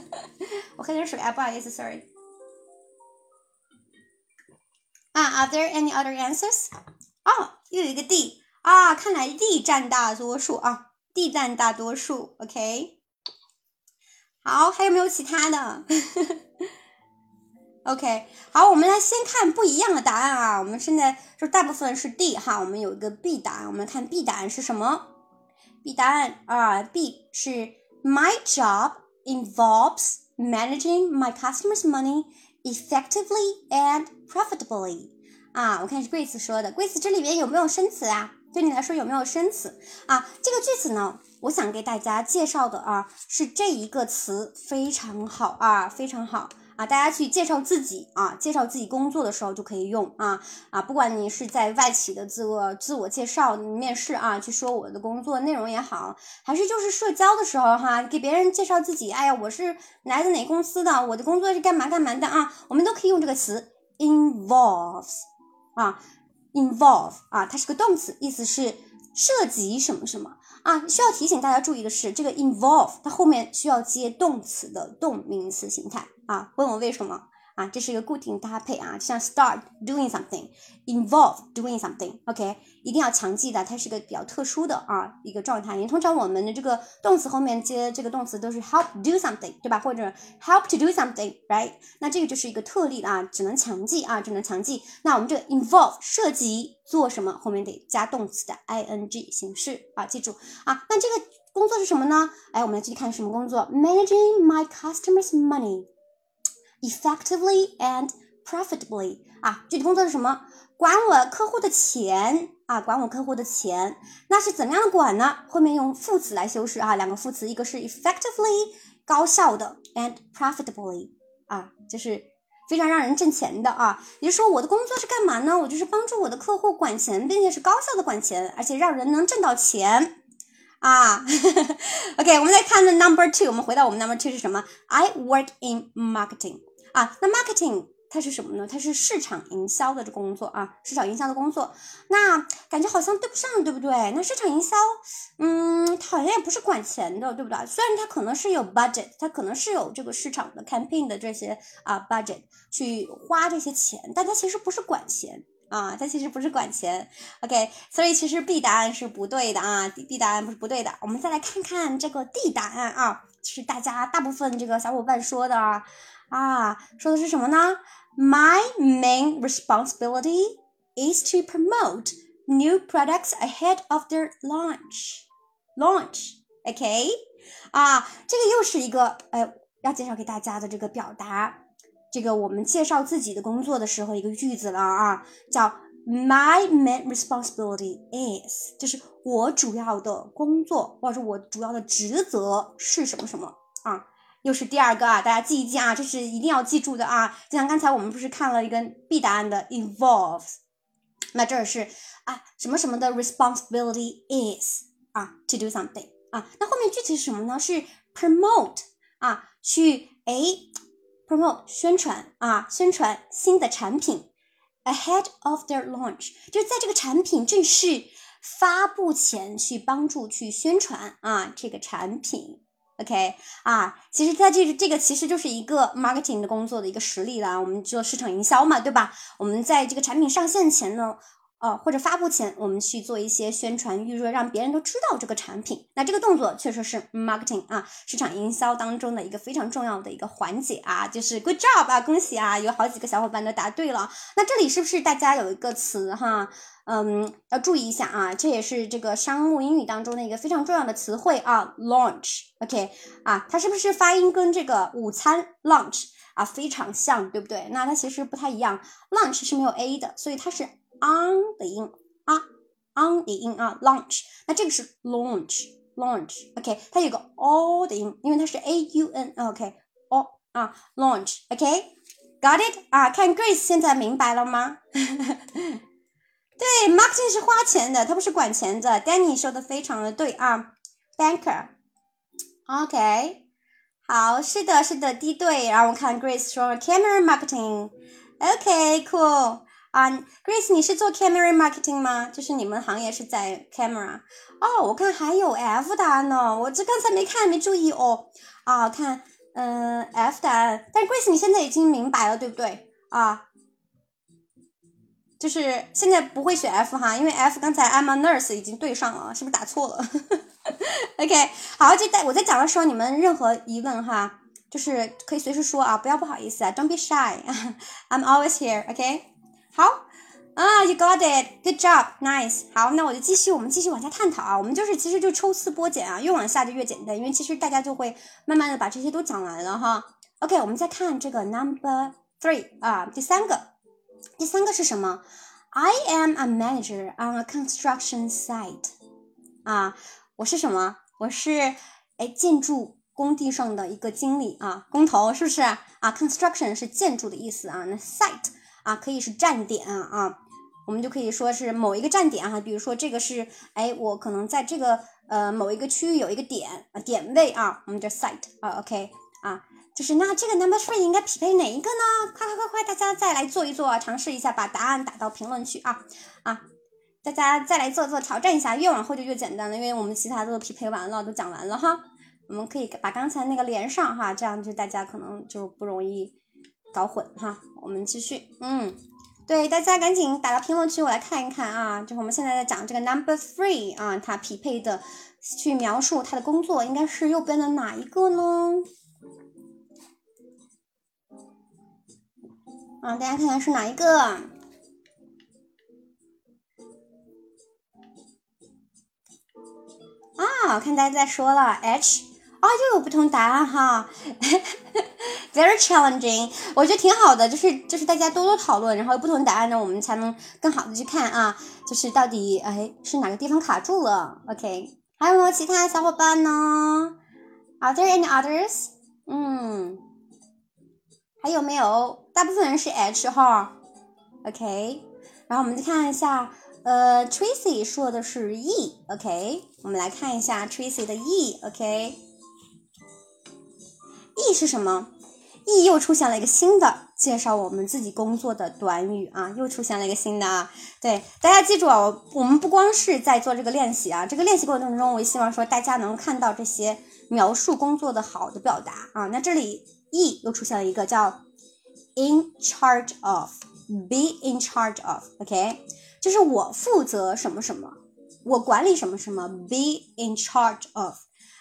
我喝点水啊不好意思 sorry are are there any other answers 哦又有一个 d 啊看来 d 占大多数啊 d 占大多数 ok 好还有没有其他的？Ok 好我们来先看不一样的答案啊我们现在就大部分是 d 哈我们有一个 b 答案我们来看 b 答案是什么？？B 答案啊，B 是 My job involves managing my customers' money effectively and profitably。啊，我看是 Grace 说的。Grace 这里边有没有生词啊？对你来说有没有生词啊？这个句子呢，我想给大家介绍的啊，是这一个词非常好啊，非常好。啊，大家去介绍自己啊，介绍自己工作的时候就可以用啊啊，不管你是在外企的自我自我介绍面试啊，去说我的工作内容也好，还是就是社交的时候哈，给别人介绍自己，哎呀，我是来自哪公司的，我的工作是干嘛干嘛的啊，我们都可以用这个词 involves 啊，involve 啊，它是个动词，意思是涉及什么什么。啊，需要提醒大家注意的是，这个 involve 它后面需要接动词的动名词形态啊。问我为什么？啊，这是一个固定搭配啊，像 start doing something，involve doing something，OK，一定要强记的，它是个比较特殊的啊一个状态。因为通常我们的这个动词后面接这个动词都是 help do something，对吧？或者 help to do something，right？那这个就是一个特例啊，只能强记啊，只能强记。那我们这个 involve 涉及做什么，后面得加动词的 ing 形式啊，记住啊。那这个工作是什么呢？哎，我们来继续看什么工作？Managing my customers' money。Effectively and profitably 啊，具体工作是什么？管我客户的钱啊，管我客户的钱，那是怎么样的管呢？后面用副词来修饰啊，两个副词，一个是 effectively 高效的，and profitably 啊，就是非常让人挣钱的啊。也就是说，我的工作是干嘛呢？我就是帮助我的客户管钱，并且是高效的管钱，而且让人能挣到钱啊。OK，我们再看的 number two，我们回到我们 number two 是什么？I work in marketing。啊，那 marketing 它是什么呢？它是市场营销的这工作啊，市场营销的工作。那感觉好像对不上，对不对？那市场营销，嗯，它好像也不是管钱的，对不对？虽然它可能是有 budget，它可能是有这个市场的 campaign 的这些啊 budget 去花这些钱，但它其实不是管钱啊，它其实不是管钱。OK，所以其实 B 答案是不对的啊，B 答案不是不对的。我们再来看看这个 D 答案啊，是大家大部分这个小伙伴说的啊。啊，说的是什么呢？My main responsibility is to promote new products ahead of their launch. Launch, OK？啊，这个又是一个呃要介绍给大家的这个表达，这个我们介绍自己的工作的时候一个句子了啊，叫 My main responsibility is，就是我主要的工作或者我主要的职责是什么什么。又是第二个啊，大家记一记啊，这是一定要记住的啊。就像刚才我们不是看了一个 B 答案的 involves，那这是啊什么什么的 responsibility is 啊 to do something 啊，那后面具体是什么呢？是 promote 啊，去哎 promote 宣传啊，宣传新的产品 ahead of their launch，就是在这个产品正式发布前去帮助去宣传啊这个产品。OK 啊，其实它这这个其实就是一个 marketing 的工作的一个实例了。我们做市场营销嘛，对吧？我们在这个产品上线前呢，呃，或者发布前，我们去做一些宣传预热，让别人都知道这个产品。那这个动作确实是 marketing 啊，市场营销当中的一个非常重要的一个环节啊，就是 good job 啊，恭喜啊，有好几个小伙伴都答对了。那这里是不是大家有一个词哈？嗯，要注意一下啊，这也是这个商务英语当中的一个非常重要的词汇啊，launch，OK，啊，它是不是发音跟这个午餐 lunch 啊非常像，对不对？那它其实不太一样，lunch 是没有 a 的，所以它是 on 的音啊，on 的音啊，launch，那这个是 launch，launch，OK，它有个 o 的音，因为它是 a u n，OK，o 啊，launch，OK，got it 啊？看 Grace 现在明白了吗？对，marketing 是花钱的，它不是管钱的。Danny 说的非常的对啊，banker，OK，好，是的，是的，第一对。然后我看 Grace 说 camera marketing，OK，cool 啊，Grace 你是做 camera marketing 吗？就是你们行业是在 camera？哦，我看还有 F 答案呢，我这刚才没看，没注意哦。啊，看，嗯，F 答案，但 Grace 你现在已经明白了，对不对？啊。就是现在不会选 F 哈，因为 F 刚才 I'm a nurse 已经对上了，是不是打错了？OK，好，就在我在讲的时候，你们任何疑问哈，就是可以随时说啊，不要不好意思啊，Don't be shy，I'm always here，OK，好啊，You got it，Good job，Nice，好，那我就继续，我们继续往下探讨啊，我们就是其实就抽丝剥茧啊，越往下就越简单，因为其实大家就会慢慢的把这些都讲完了哈。OK，我们再看这个 Number Three 啊，第三个。第三个是什么？I am a manager on a construction site。啊，我是什么？我是哎建筑工地上的一个经理啊，工头是不是啊？Construction 是建筑的意思啊，那 site 啊可以是站点啊，我们就可以说是某一个站点哈，比如说这个是哎我可能在这个呃某一个区域有一个点啊点位啊，我们叫 site 啊，OK。就是那这个 number three 应该匹配哪一个呢？快快快快，大家再来做一做，尝试一下，把答案打到评论区啊啊！大家再来做做挑战一下，越往后就越简单了，因为我们其他都匹配完了，都讲完了哈。我们可以把刚才那个连上哈，这样就大家可能就不容易搞混哈。我们继续，嗯，对，大家赶紧打到评论区，我来看一看啊。就是我们现在在讲这个 number three 啊，它匹配的去描述它的工作应该是右边的哪一个呢？啊，大家看看是哪一个？啊，看大家在说了，H，啊，又有不同答案哈，very challenging，我觉得挺好的，就是就是大家多多讨论，然后有不同答案呢，我们才能更好的去看啊，就是到底哎是哪个地方卡住了？OK，还有没有其他小伙伴呢？Are there any others？嗯。还有没有？大部分人是 H 哈，OK。然后我们再看一下，呃，Tracy 说的是 E，OK。我们来看一下 Tracy 的 E，OK。E 是什么？E 又出现了一个新的介绍我们自己工作的短语啊，又出现了一个新的啊。对，大家记住啊，我们不光是在做这个练习啊，这个练习过程中，我也希望说大家能看到这些描述工作的好的表达啊。那这里。E 又出现了一个叫 in charge of，be in charge of，OK，就是我负责什么什么，我管理什么什么，be in charge of。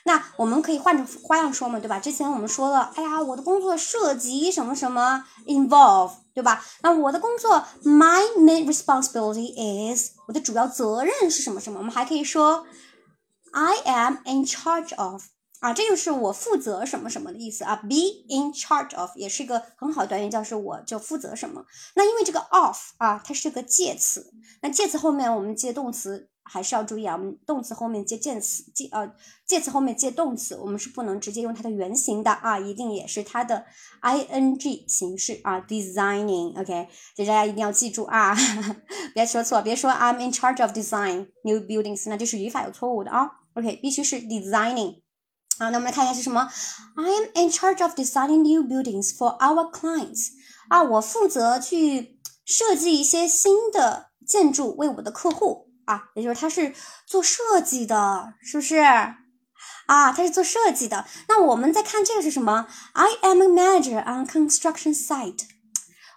那我们可以换成花样说嘛，对吧？之前我们说了，哎呀，我的工作涉及什么什么，involve，对吧？那我的工作，my main responsibility is，我的主要责任是什么什么？我们还可以说，I am in charge of。 啊，这就是我负责什么什么的意思啊，be in charge of 也是一个很好的短语，叫是我就负责什么。那因为这个 of 啊，它是个介词，那介词后面我们接动词还是要注意啊，我们动词后面接介词，介呃介词后面接动词，我们是不能直接用它的原形的啊，一定也是它的 ing 形式啊，designing，OK，这大家一定要记住啊，别说错，别说 I'm in charge of design new buildings，那就是语法有错误的啊，OK，必须是 designing。啊，那我们来看一下是什么？I am in charge of designing new buildings for our clients。啊，我负责去设计一些新的建筑为我的客户啊，也就是他是做设计的，是不是？啊，他是做设计的。那我们再看这个是什么？I am a manager on construction site。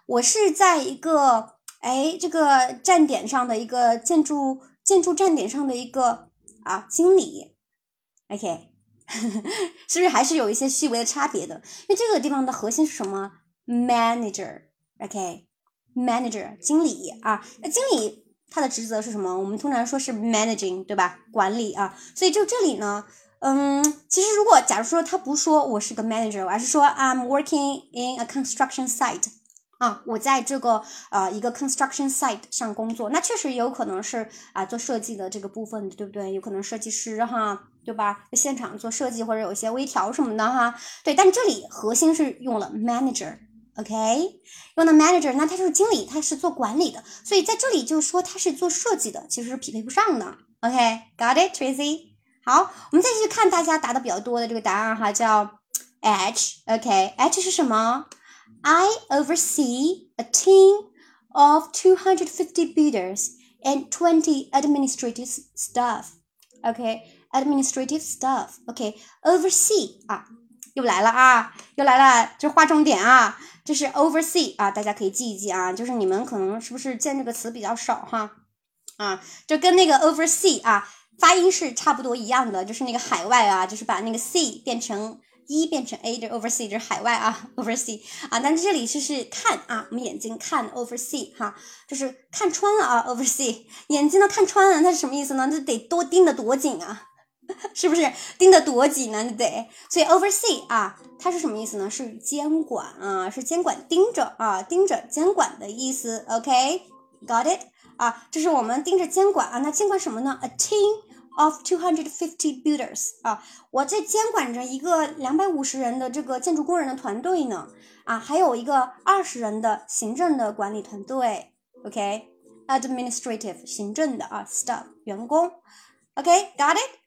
我是在一个哎这个站点上的一个建筑建筑站点上的一个啊经理。OK。是不是还是有一些细微的差别的？因为这个地方的核心是什么？Manager，OK，Manager，经理啊。那经理他的职责是什么？我们通常说是 managing，对吧？管理啊。所以就这里呢，嗯，其实如果假如说他不说我是个 manager，而是说 I'm working in a construction site。啊，我在这个呃一个 construction site 上工作，那确实有可能是啊做设计的这个部分，对不对？有可能设计师哈，对吧？现场做设计或者有些微调什么的哈，对。但这里核心是用了 manager，OK，用了 manager，那他就是经理，他是做管理的，所以在这里就说他是做设计的，其实是匹配不上的。OK，got it，Tracy？好，我们再继续看大家答的比较多的这个答案哈，叫 H，OK，H 是什么？I oversee a team of 250 bidders and 20 administrative staff，OK？Administrative staff. Okay, oversee 啊，又来了啊，又来了，就划重点啊，这是 oversee 啊，大家可以记一记啊，就是你们可能是不是见这个词比较少哈？啊，就跟那个 oversee 啊，发音是差不多一样的，就是那个海外啊，就是把那个 c 变成一变成 a 就 oversee 就是海外啊，oversee 啊，但这里就是看啊，我们眼睛看 oversee 哈，就是看穿了啊，oversee 眼睛都看穿了，它是什么意思呢？这得多盯得多紧啊！是不是盯得多紧呢？得，所以 oversee 啊，它是什么意思呢？是监管啊，是监管盯着啊，盯着监管的意思。OK，got it 啊，这是我们盯着监管啊。那监管什么呢？A team of two hundred fifty builders 啊，我这监管着一个两百五十人的这个建筑工人的团队呢啊，还有一个二十人的行政的管理团队。OK，administrative 行政的啊，staff 员工。OK，got it。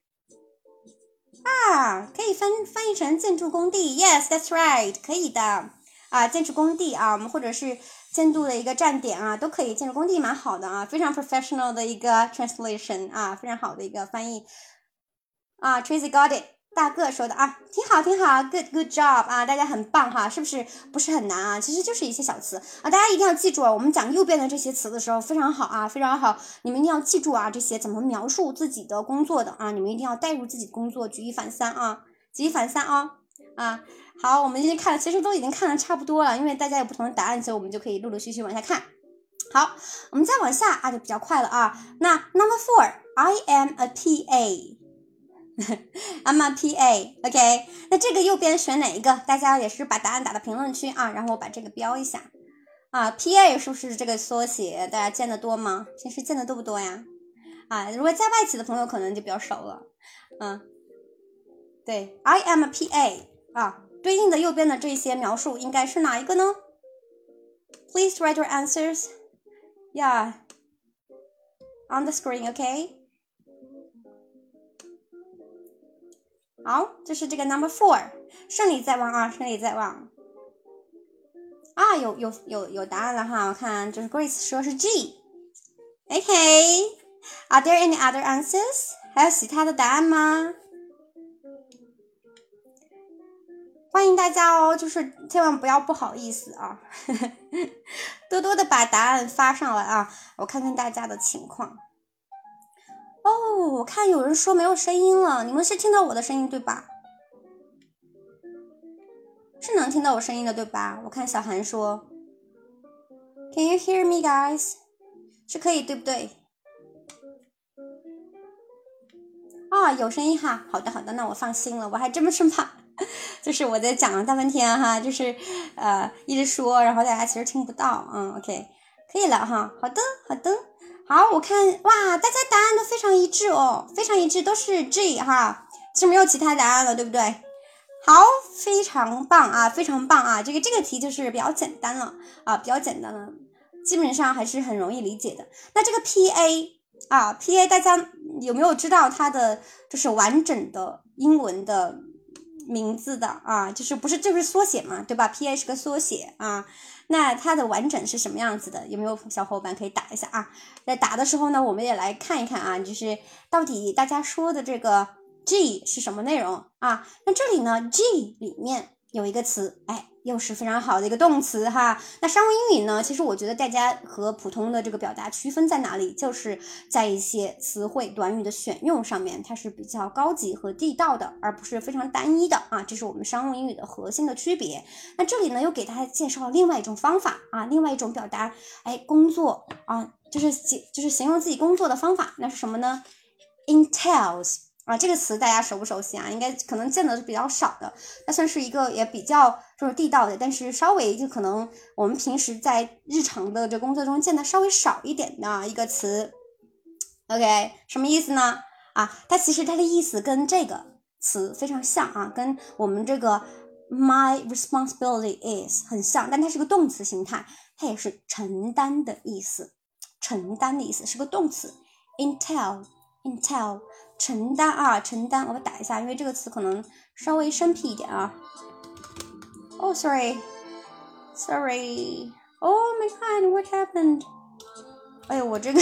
啊，可以翻翻译成建筑工地，Yes，that's right，可以的啊，建筑工地啊，我们或者是建筑的一个站点啊，都可以。建筑工地蛮好的啊，非常 professional 的一个 translation 啊，非常好的一个翻译啊，Tracy got it。大个说的啊，挺好挺好，good good job 啊，大家很棒哈，是不是不是很难啊？其实就是一些小词啊，大家一定要记住啊，我们讲右边的这些词的时候非常好啊，非常好，你们一定要记住啊，这些怎么描述自己的工作的啊，你们一定要带入自己的工作，举一反三啊，举一反三啊啊，好，我们今天看了，其实都已经看的差不多了，因为大家有不同的答案，所以我们就可以陆陆续续往下看。好，我们再往下啊，就比较快了啊。那 Number Four，I am a PA。I'm a PA，OK，那这个右边选哪一个？大家也是把答案打到评论区啊，然后我把这个标一下啊。PA 是不是这个缩写？大家见得多吗？平时见的多不多呀？啊，如果在外企的朋友可能就比较熟了。嗯，对，I am a PA 啊，对应的右边的这些描述应该是哪一个呢？Please write your answers. Yeah, on the screen, OK. 好，就是这个 number four，胜利在望啊，胜利在望。啊，有有有有答案了哈，我看就是 Grace 说是 G。OK，Are there any other answers？还有其他的答案吗？欢迎大家哦，就是千万不要不好意思啊，多多的把答案发上来啊，我看看大家的情况。哦，我看有人说没有声音了，你们是听到我的声音对吧？是能听到我声音的对吧？我看小韩说，Can you hear me, guys？是可以对不对？啊，有声音哈，好的好的，那我放心了，我还真不是怕，就是我在讲了大半天哈，就是呃一直说，然后大家其实听不到，嗯，OK，可以了哈，好的好的。好，我看哇，大家答案都非常一致哦，非常一致，都是 G 哈，就没有其他答案了，对不对？好，非常棒啊，非常棒啊，这个这个题就是比较简单了啊，比较简单了，基本上还是很容易理解的。那这个 P A 啊，P A 大家有没有知道它的就是完整的英文的名字的啊？就是不是这不是缩写嘛，对吧？P A 是个缩写啊。那它的完整是什么样子的？有没有小伙伴可以打一下啊？在打的时候呢，我们也来看一看啊，就是到底大家说的这个 G 是什么内容啊？那这里呢，G 里面有一个词，哎。又是非常好的一个动词哈。那商务英语呢？其实我觉得大家和普通的这个表达区分在哪里？就是在一些词汇短语的选用上面，它是比较高级和地道的，而不是非常单一的啊。这是我们商务英语的核心的区别。那这里呢，又给大家介绍了另外一种方法啊，另外一种表达，哎，工作啊，就是形就是形容自己工作的方法，那是什么呢？Entails。啊，这个词大家熟不熟悉啊？应该可能见的是比较少的，那算是一个也比较就是地道的，但是稍微就可能我们平时在日常的这工作中见的稍微少一点的一个词。OK，什么意思呢？啊，它其实它的意思跟这个词非常像啊，跟我们这个 my responsibility is 很像，但它是个动词形态，它也是承担的意思，承担的意思是个动词，entail，entail。承担啊，承担，我打一下，因为这个词可能稍微生僻一点啊。Oh, sorry, sorry. Oh my God, what happened? 哎呦，我这个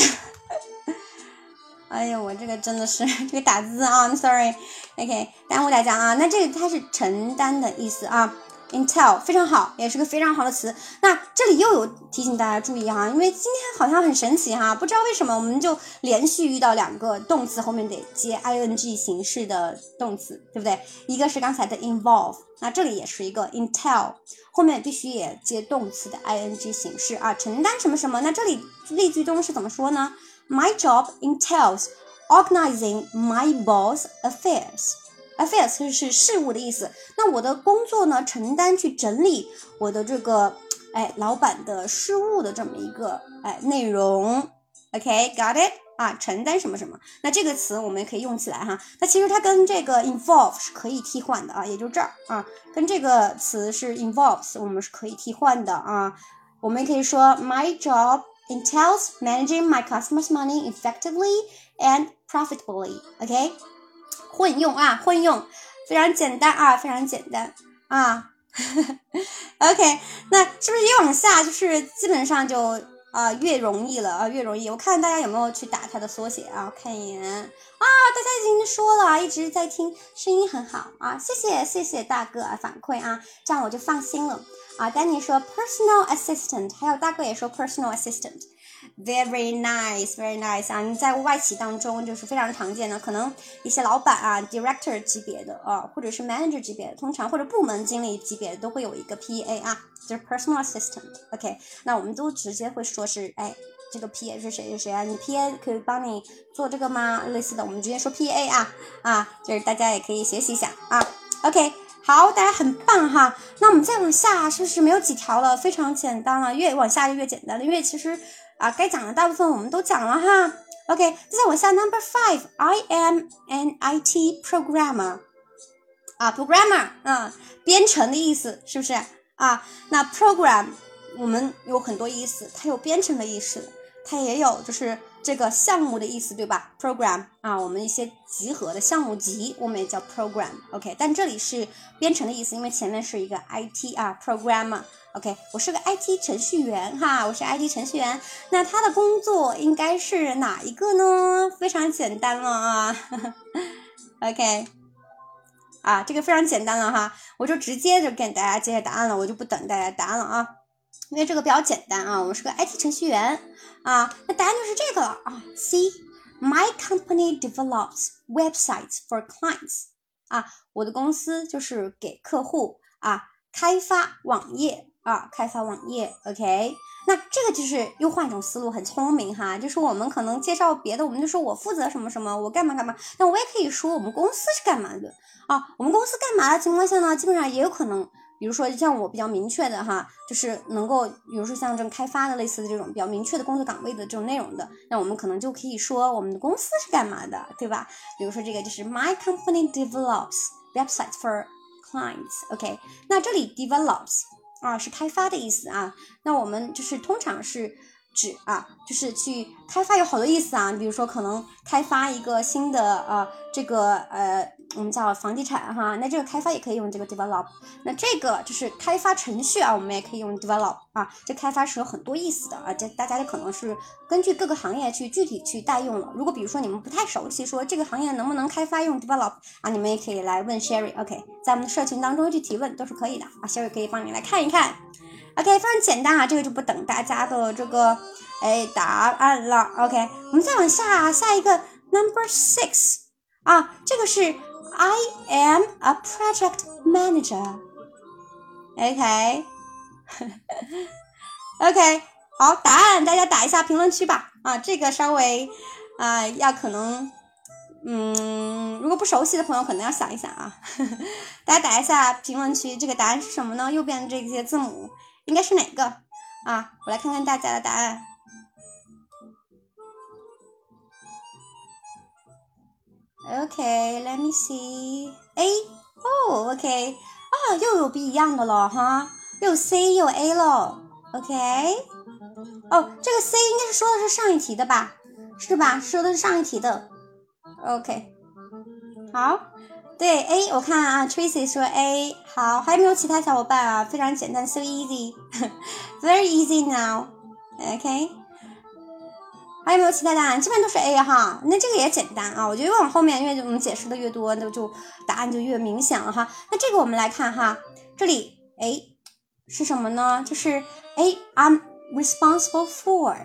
哎呦，我这个真的是 这个打字啊 sorry，OK，耽误大家啊。那这个它是承担的意思啊。Intel 非常好，也是个非常好的词。那这里又有提醒大家注意哈，因为今天好像很神奇哈，不知道为什么我们就连续遇到两个动词后面得接 ing 形式的动词，对不对？一个是刚才的 involve，那这里也是一个 Intel 后面必须也接动词的 ing 形式啊，承担什么什么？那这里例句中是怎么说呢？My job entails organizing my boss' affairs。Affairs 是事务的意思。那我的工作呢，承担去整理我的这个，哎，老板的事务的这么一个，哎，内容。OK，got it？啊，承担什么什么？那这个词我们也可以用起来哈。那其实它跟这个 involve 是可以替换的啊，也就这儿啊，跟这个词是 involves，我们是可以替换的啊。我们可以说 My job entails managing my customers' money effectively and profitably。OK。混用啊，混用，非常简单啊，非常简单啊。OK，那是不是越往下就是基本上就啊越容易了啊，越容易。我看大家有没有去打它的缩写啊？看一眼啊，大家已经说了，一直在听，声音很好啊，谢谢谢谢大哥啊反馈啊，这样我就放心了啊。丹尼说 personal assistant，还有大哥也说 personal assistant。Very nice, very nice 啊！你在外企当中就是非常常见的，可能一些老板啊，director 级别的啊，或者是 manager 级别的，通常或者部门经理级别的都会有一个 PA 啊，就是 personal assistant。OK，那我们都直接会说是，哎，这个 PA 是谁谁谁啊？你 PA 可以帮你做这个吗？类似的，我们直接说 PA 啊啊，就是大家也可以学习一下啊。OK，好，大家很棒哈。那我们再往下，是不是没有几条了？非常简单了，越往下就越简单了，因为其实。啊，该讲的大部分我们都讲了哈。OK，再往下，Number five，I am an IT programmer。啊，programmer，啊，编程的意思是不是啊？那 program 我们有很多意思，它有编程的意思，它也有就是。这个项目的意思对吧？program 啊，我们一些集合的项目集，我们也叫 program，OK。但这里是编程的意思，因为前面是一个 IT 啊，programmer，OK。我是个 IT 程序员哈，我是 IT 程序员。那他的工作应该是哪一个呢？非常简单了啊，OK。啊，这个非常简单了哈，我就直接就给大家揭晓答案了，我就不等大家答案了啊。因为这个比较简单啊，我们是个 IT 程序员啊，那答案就是这个了啊。C，My company develops websites for clients 啊，我的公司就是给客户啊开发网页啊，开发网页。OK，那这个就是又换一种思路，很聪明哈。就是我们可能介绍别的，我们就说我负责什么什么，我干嘛干嘛。那我也可以说我们公司是干嘛的啊？我们公司干嘛的情况下呢，基本上也有可能。比如说像我比较明确的哈，就是能够，比如说像这种开发的类似的这种比较明确的工作岗位的这种内容的，那我们可能就可以说我们的公司是干嘛的，对吧？比如说这个就是 My company develops websites for clients，OK？那这里 develops 啊是开发的意思啊，那我们就是通常是指啊，就是去开发有好多意思啊，比如说可能开发一个新的呃这个呃。我们叫房地产哈，那这个开发也可以用这个 develop，那这个就是开发程序啊，我们也可以用 develop 啊，这开发是有很多意思的啊，这大家就可能是根据各个行业去具体去代用了。如果比如说你们不太熟悉，说这个行业能不能开发用 develop 啊，你们也可以来问 Sherry，OK，在我们的社群当中去提问都是可以的啊，Sherry 可以帮你来看一看，OK，非常简单啊，这个就不等大家的这个哎答案了，OK，我们再往下，下一个 number six 啊，这个是。I am a project manager. OK, OK，好，答案大家打一下评论区吧。啊，这个稍微啊要可能，嗯，如果不熟悉的朋友可能要想一想啊。大家打一下评论区，这个答案是什么呢？右边这些字母应该是哪个？啊，我来看看大家的答案。OK，let me see。A，哦，OK，啊，又有不一样的了哈，又有 C 又有 A 了。OK，哦，这个 C 应该是说的是上一题的吧？是吧？说的是上一题的。OK，好，对 A，我看啊，Tracy 说 A，好，还有没有其他小伙伴啊？非常简单，so easy，very easy now。OK。还有没有其他答案？基本上都是 A 哈。那这个也简单啊，我觉得越往后面，因为我们解释的越多，那就答案就越明显了哈。那这个我们来看哈，这里哎是什么呢？就是 A，I'm responsible for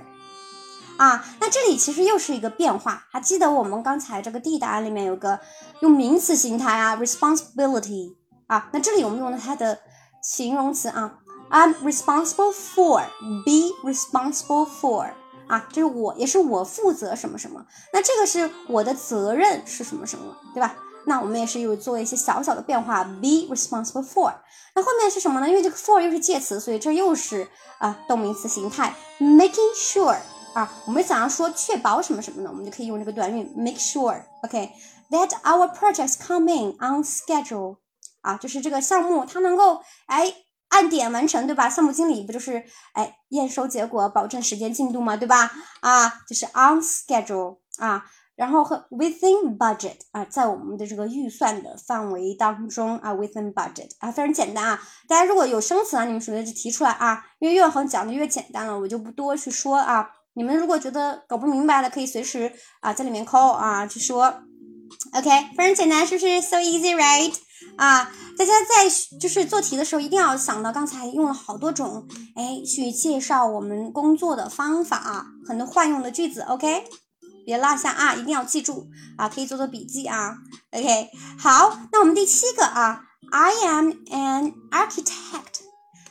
啊。那这里其实又是一个变化，还记得我们刚才这个 D 答案里面有个用名词形态啊，responsibility 啊。那这里我们用的它的形容词啊，I'm responsible for，be responsible for。啊，就是我，也是我负责什么什么，那这个是我的责任是什么什么，对吧？那我们也是有做一些小小的变化，be responsible for。那后面是什么呢？因为这个 for 又是介词，所以这又是啊动名词形态，making sure 啊，我们想要说确保什么什么呢？我们就可以用这个短语 make sure，OK，that our projects come in on schedule。啊，就是这个项目它能够哎。按点完成，对吧？项目经理不就是哎验收结果，保证时间进度嘛，对吧？啊，就是 on schedule 啊，然后和 within budget 啊，在我们的这个预算的范围当中啊，within budget 啊，非常简单啊。大家如果有生词啊，你们首先就提出来啊，因为越好讲的越简单了，我就不多去说啊。你们如果觉得搞不明白的，可以随时啊在里面 call 啊去说。OK，非常简单，是不是？So easy right？啊，大家在就是做题的时候，一定要想到刚才用了好多种，哎，去介绍我们工作的方法啊，很多惯用的句子，OK，别落下啊，一定要记住啊，可以做做笔记啊，OK，好，那我们第七个啊，I am an architect。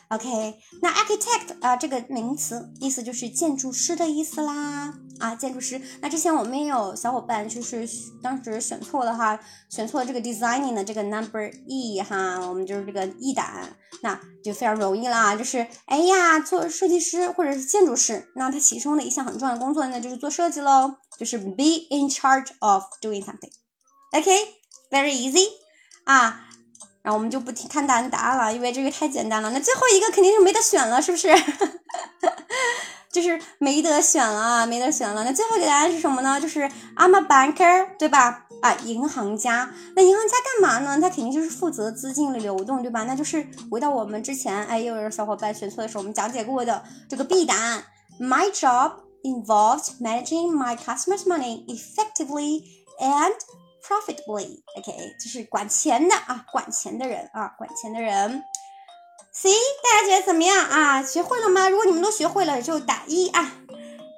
OK，那 architect 啊这个名词意思就是建筑师的意思啦。啊，建筑师。那之前我们也有小伙伴就是当时选错了哈，选错了这个 designing 的这个 number E 哈，我们就是这个 E 答案，那就非常容易啦，就是哎呀，做设计师或者是建筑师，那他其中的一项很重要的工作那就是做设计喽，就是 be in charge of doing something。OK，very easy 啊。然后我们就不听看答案答案了，因为这个太简单了。那最后一个肯定是没得选了，是不是？就是没得选了，没得选了。那最后一个答案是什么呢？就是 I'm a banker，对吧？啊，银行家。那银行家干嘛呢？他肯定就是负责资金的流动，对吧？那就是回到我们之前，哎，又有小伙伴选错的时候，我们讲解过的这个 B 答案。My job involves managing my customers' money effectively and profitably，OK，就是管钱的啊，管钱的人啊，管钱的人。行大家觉得怎么样啊？学会了吗？如果你们都学会了，就打一啊，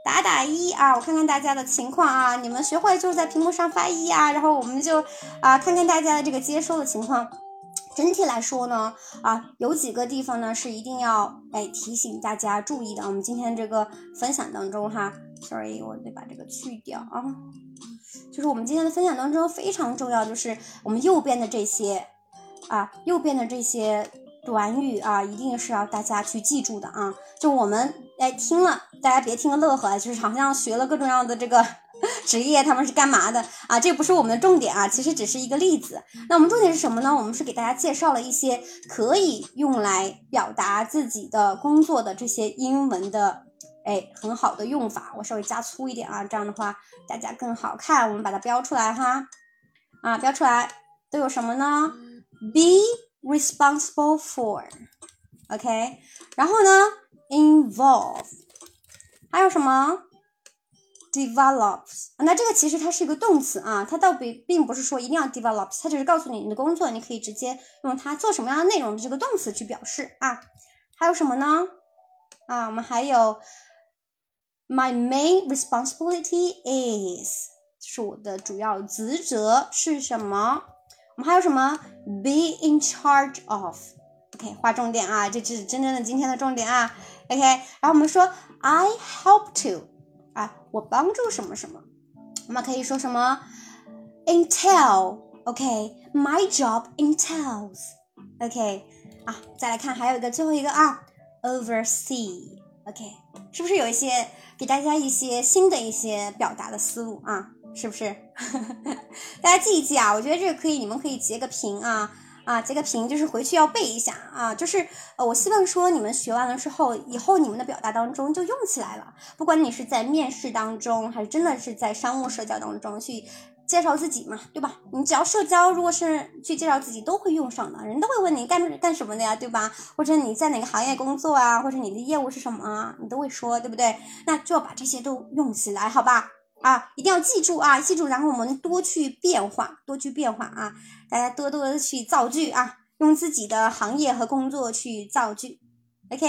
打打一啊，我看看大家的情况啊。你们学会就在屏幕上发一啊，然后我们就啊看看大家的这个接收的情况。整体来说呢，啊，有几个地方呢是一定要哎提醒大家注意的。我们今天这个分享当中哈，sorry，我得把这个去掉啊。就是我们今天的分享当中非常重要，就是我们右边的这些啊，右边的这些短语啊，一定是要大家去记住的啊。就我们哎听了，大家别听个乐呵，就是好像学了各种各样的这个 职业，他们是干嘛的啊？这不是我们的重点啊，其实只是一个例子。那我们重点是什么呢？我们是给大家介绍了一些可以用来表达自己的工作的这些英文的。哎，很好的用法，我稍微加粗一点啊，这样的话大家更好看。我们把它标出来哈，啊，标出来都有什么呢？Be responsible for，OK，然后呢，involve，还有什么？Develops，那这个其实它是一个动词啊，它倒并并不是说一定要 develops，它只是告诉你你的工作，你可以直接用它做什么样的内容的这个动词去表示啊。还有什么呢？啊，我们还有。My main responsibility is 是我的主要职责是什么？我们还有什么？Be in charge of，OK，划重点啊，这是真正的今天的重点啊，OK。然后我们说 I help to，啊，我帮助什么什么。我们可以说什么？Entail，OK，My job entails，OK。啊，再来看还有一个最后一个啊，Oversee，OK，是不是有一些？给大家一些新的一些表达的思路啊，是不是？大家记一记啊，我觉得这个可以，你们可以截个屏啊啊，截个屏，就是回去要背一下啊，就是呃，我希望说你们学完了之后，以后你们的表达当中就用起来了，不管你是在面试当中，还是真的是在商务社交当中去介绍自己嘛，对吧？你只要社交，如果是去介绍自己，都会用上的，人都会问你干干什么的呀，对吧？或者你在哪个行业工作啊，或者你的业务是什么啊，你都会说，对不对？那就要把这些都用起来，好吧？啊，一定要记住啊，记住，然后我们多去变化，多去变化啊，大家多多的去造句啊，用自己的行业和工作去造句，OK？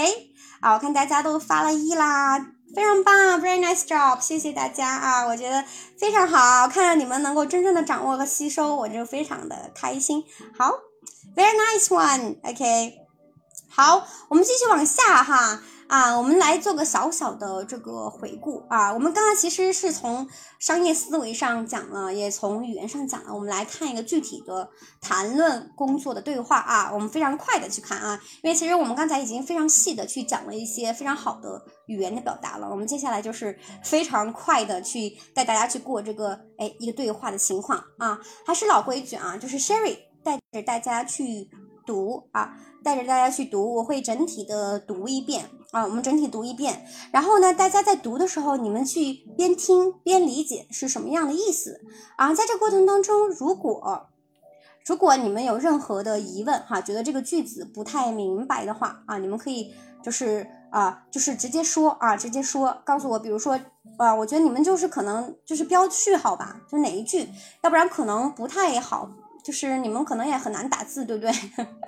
啊，我看大家都发了一啦。非常棒，very nice job，谢谢大家啊！我觉得非常好，看到你们能够真正的掌握和吸收，我就非常的开心。好，very nice one，OK，好，我们继续往下哈。啊，我们来做个小小的这个回顾啊。我们刚刚其实是从商业思维上讲了，也从语言上讲了。我们来看一个具体的谈论工作的对话啊。我们非常快的去看啊，因为其实我们刚才已经非常细的去讲了一些非常好的语言的表达了。我们接下来就是非常快的去带大家去过这个哎一个对话的情况啊。还是老规矩啊，就是 Sherry 带着大家去读啊，带着大家去读，我会整体的读一遍。啊，我们整体读一遍，然后呢，大家在读的时候，你们去边听边理解是什么样的意思啊。在这过程当中，如果如果你们有任何的疑问哈，觉得这个句子不太明白的话啊，你们可以就是啊，就是直接说啊，直接说告诉我，比如说啊，我觉得你们就是可能就是标序号吧，就哪一句，要不然可能不太好。就是你们可能也很难打字，对不对？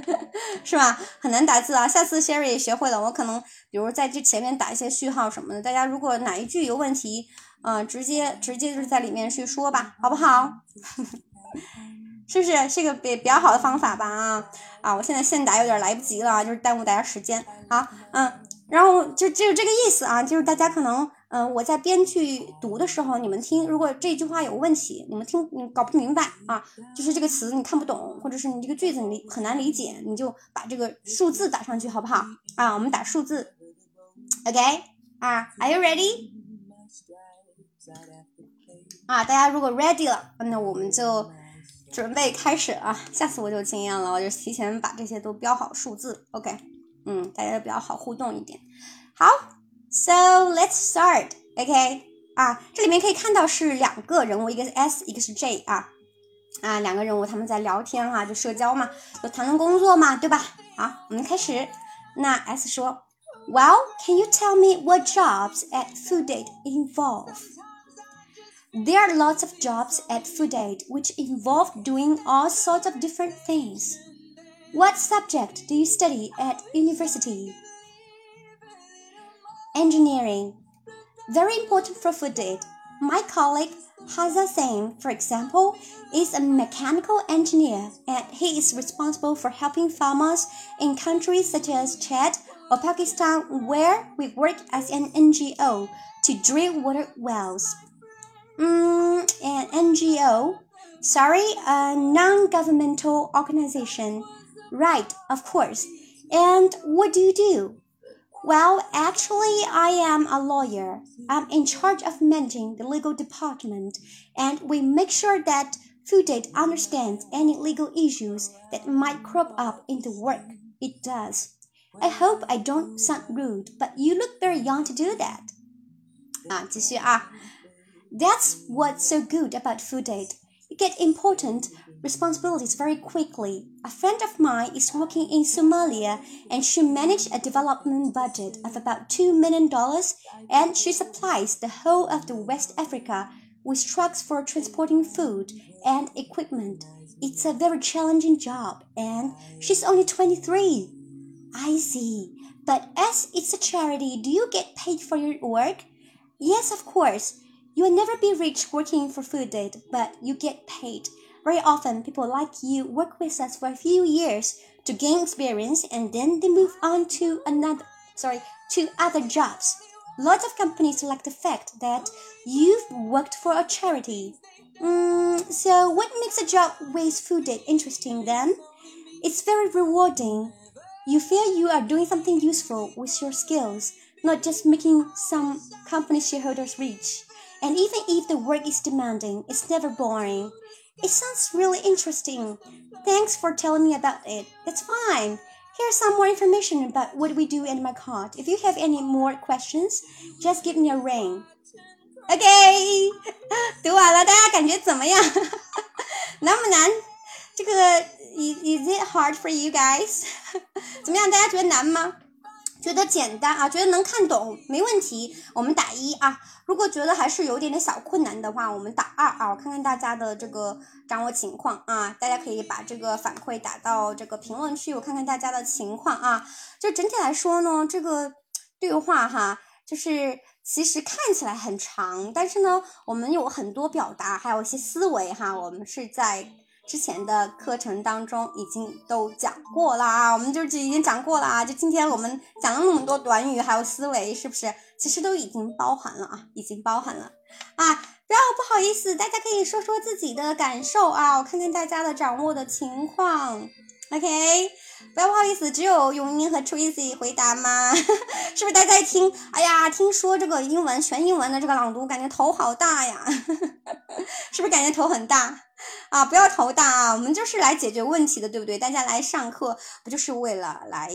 是吧？很难打字啊！下次 Sherry 也学会了，我可能比如在这前面打一些序号什么的。大家如果哪一句有问题，嗯，直接直接就是在里面去说吧，好不好？是不是是个比比较好的方法吧？啊啊！我现在现打有点来不及了，就是耽误大家时间。好，嗯，然后就就这个意思啊，就是大家可能。嗯，我在编剧读的时候，你们听，如果这句话有问题，你们听你搞不明白啊，就是这个词你看不懂，或者是你这个句子你很难理解，你就把这个数字打上去，好不好？啊，我们打数字，OK？啊，Are you ready？啊，大家如果 ready 了，那我们就准备开始啊。下次我就经验了，我就提前把这些都标好数字，OK？嗯，大家就比较好互动一点，好。So let's start, OK？啊，这里面可以看到是两个人物，一个是 S，一个是 J 啊，啊，两个人物他们在聊天哈，就社交嘛，就谈论工作嘛，对吧？好，我们开始。那 S 说，Well, can you tell me what jobs at Food Date involve? There are lots of jobs at Food Date which involve doing all sorts of different things. What subject do you study at university? Engineering. Very important for food aid. My colleague Haza Sain, for example, is a mechanical engineer and he is responsible for helping farmers in countries such as Chad or Pakistan where we work as an NGO to drill water wells. Mm, an NGO? Sorry, a non governmental organization. Right, of course. And what do you do? Well, actually, I am a lawyer. I'm in charge of managing the legal department, and we make sure that Food Aid understands any legal issues that might crop up in the work it does. I hope I don't sound rude, but you look very young to do that. 啊，继续啊。That's what's so good about Food Aid. You get important responsibilities very quickly. A friend of mine is working in Somalia and she managed a development budget of about $2 million and she supplies the whole of the West Africa with trucks for transporting food and equipment. It's a very challenging job and she's only 23. I see. But as it's a charity, do you get paid for your work? Yes, of course. You will never be rich working for Food Aid, but you get paid. Very often, people like you work with us for a few years to gain experience and then they move on to another, sorry, to other jobs. Lots of companies like the fact that you've worked for a charity. Mm, so, what makes a job with Food Aid interesting then? It's very rewarding. You feel you are doing something useful with your skills, not just making some company shareholders rich. And even if the work is demanding, it's never boring. It sounds really interesting. Thanks for telling me about it. That's fine. Here's some more information about what we do in my cart. If you have any more questions, just give me a ring. OK，读完了，大家感觉怎么样？难不难？这个 is is it hard for you guys？怎么样？大家觉得难吗？ 觉得简单啊？觉得能看懂？没问题，我们打一啊。如果觉得还是有点点小困难的话，我们打二啊。我看看大家的这个掌握情况啊。大家可以把这个反馈打到这个评论区，我看看大家的情况啊。就整体来说呢，这个对话哈，就是其实看起来很长，但是呢，我们有很多表达，还有一些思维哈，我们是在。之前的课程当中已经都讲过了啊，我们就已经讲过了啊，就今天我们讲了那么多短语还有思维，是不是？其实都已经包含了啊，已经包含了啊。不要不好意思，大家可以说说自己的感受啊，我看看大家的掌握的情况。OK，不要不好意思，只有永英和 Tracy 回答吗？是不是大家听，哎呀，听说这个英文全英文的这个朗读，感觉头好大呀？是不是感觉头很大？啊，不要头大啊，我们就是来解决问题的，对不对？大家来上课不就是为了来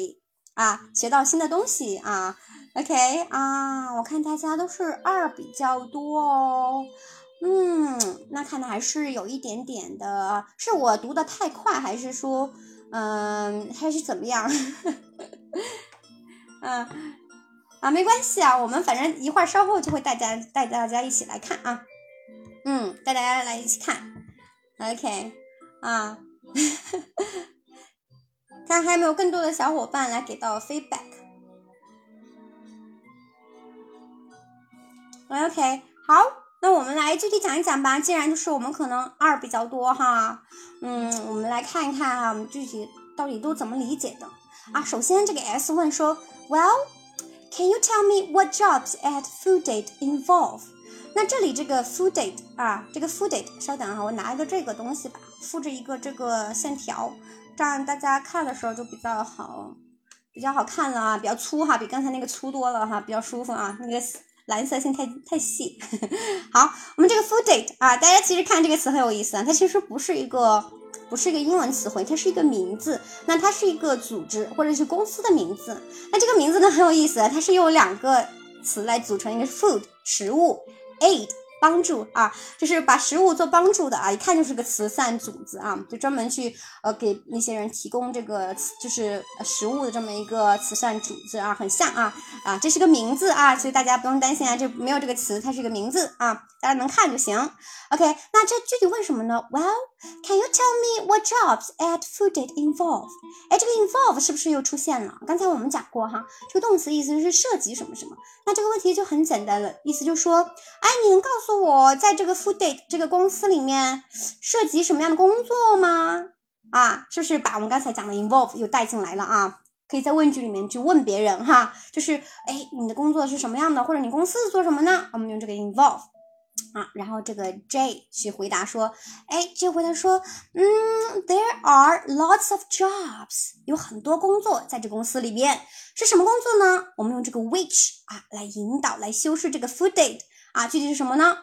啊学到新的东西啊？OK 啊，我看大家都是二比较多哦。嗯，那看的还是有一点点的，是我读的太快，还是说？嗯，还是怎么样？嗯，啊，没关系啊，我们反正一会儿稍后就会带家带大家一起来看啊。嗯，带大家来一起看。OK，啊，看还有没有更多的小伙伴来给到 feedback。OK，好。那我们来具体讲一讲吧。既然就是我们可能二比较多哈，嗯，我们来看一看哈，我们具体到底都怎么理解的啊？首先这个 S 问说，Well，can you tell me what jobs at Food Date involve？那这里这个 Food Date 啊，这个 Food Date，稍等哈，我拿一个这个东西吧，复制一个这个线条，这样大家看的时候就比较好，比较好看了啊，比较粗哈，比刚才那个粗多了哈，比较舒服啊，那个。蓝色线太太细，好，我们这个 food date 啊，大家其实看这个词很有意思啊，它其实不是一个不是一个英文词汇，它是一个名字，那它是一个组织或者是公司的名字，那这个名字呢很有意思，它是用两个词来组成一个是 food 食物，aid。帮助啊，就是把食物做帮助的啊，一看就是个慈善组织啊，就专门去呃给那些人提供这个就是食物的这么一个慈善组织啊，很像啊啊，这是个名字啊，所以大家不用担心啊，这没有这个词，它是一个名字啊，大家能看就行。OK，那这具体问什么呢？Well，can you tell me what jobs at Food Date involve？哎，这个 involve 是不是又出现了？刚才我们讲过哈，这个动词意思是涉及什么什么，那这个问题就很简单了，意思就是说，哎，你能告诉我在这个 food date 这个公司里面涉及什么样的工作吗？啊，是不是把我们刚才讲的 involve 又带进来了啊？可以在问句里面去问别人哈，就是哎，你的工作是什么样的，或者你公司做什么呢？我们用这个 involve 啊，然后这个 J 去回答说，哎就回答说，嗯，there are lots of jobs，有很多工作在这公司里面，是什么工作呢？我们用这个 which 啊来引导来修饰这个 food date。啊，具体是什么呢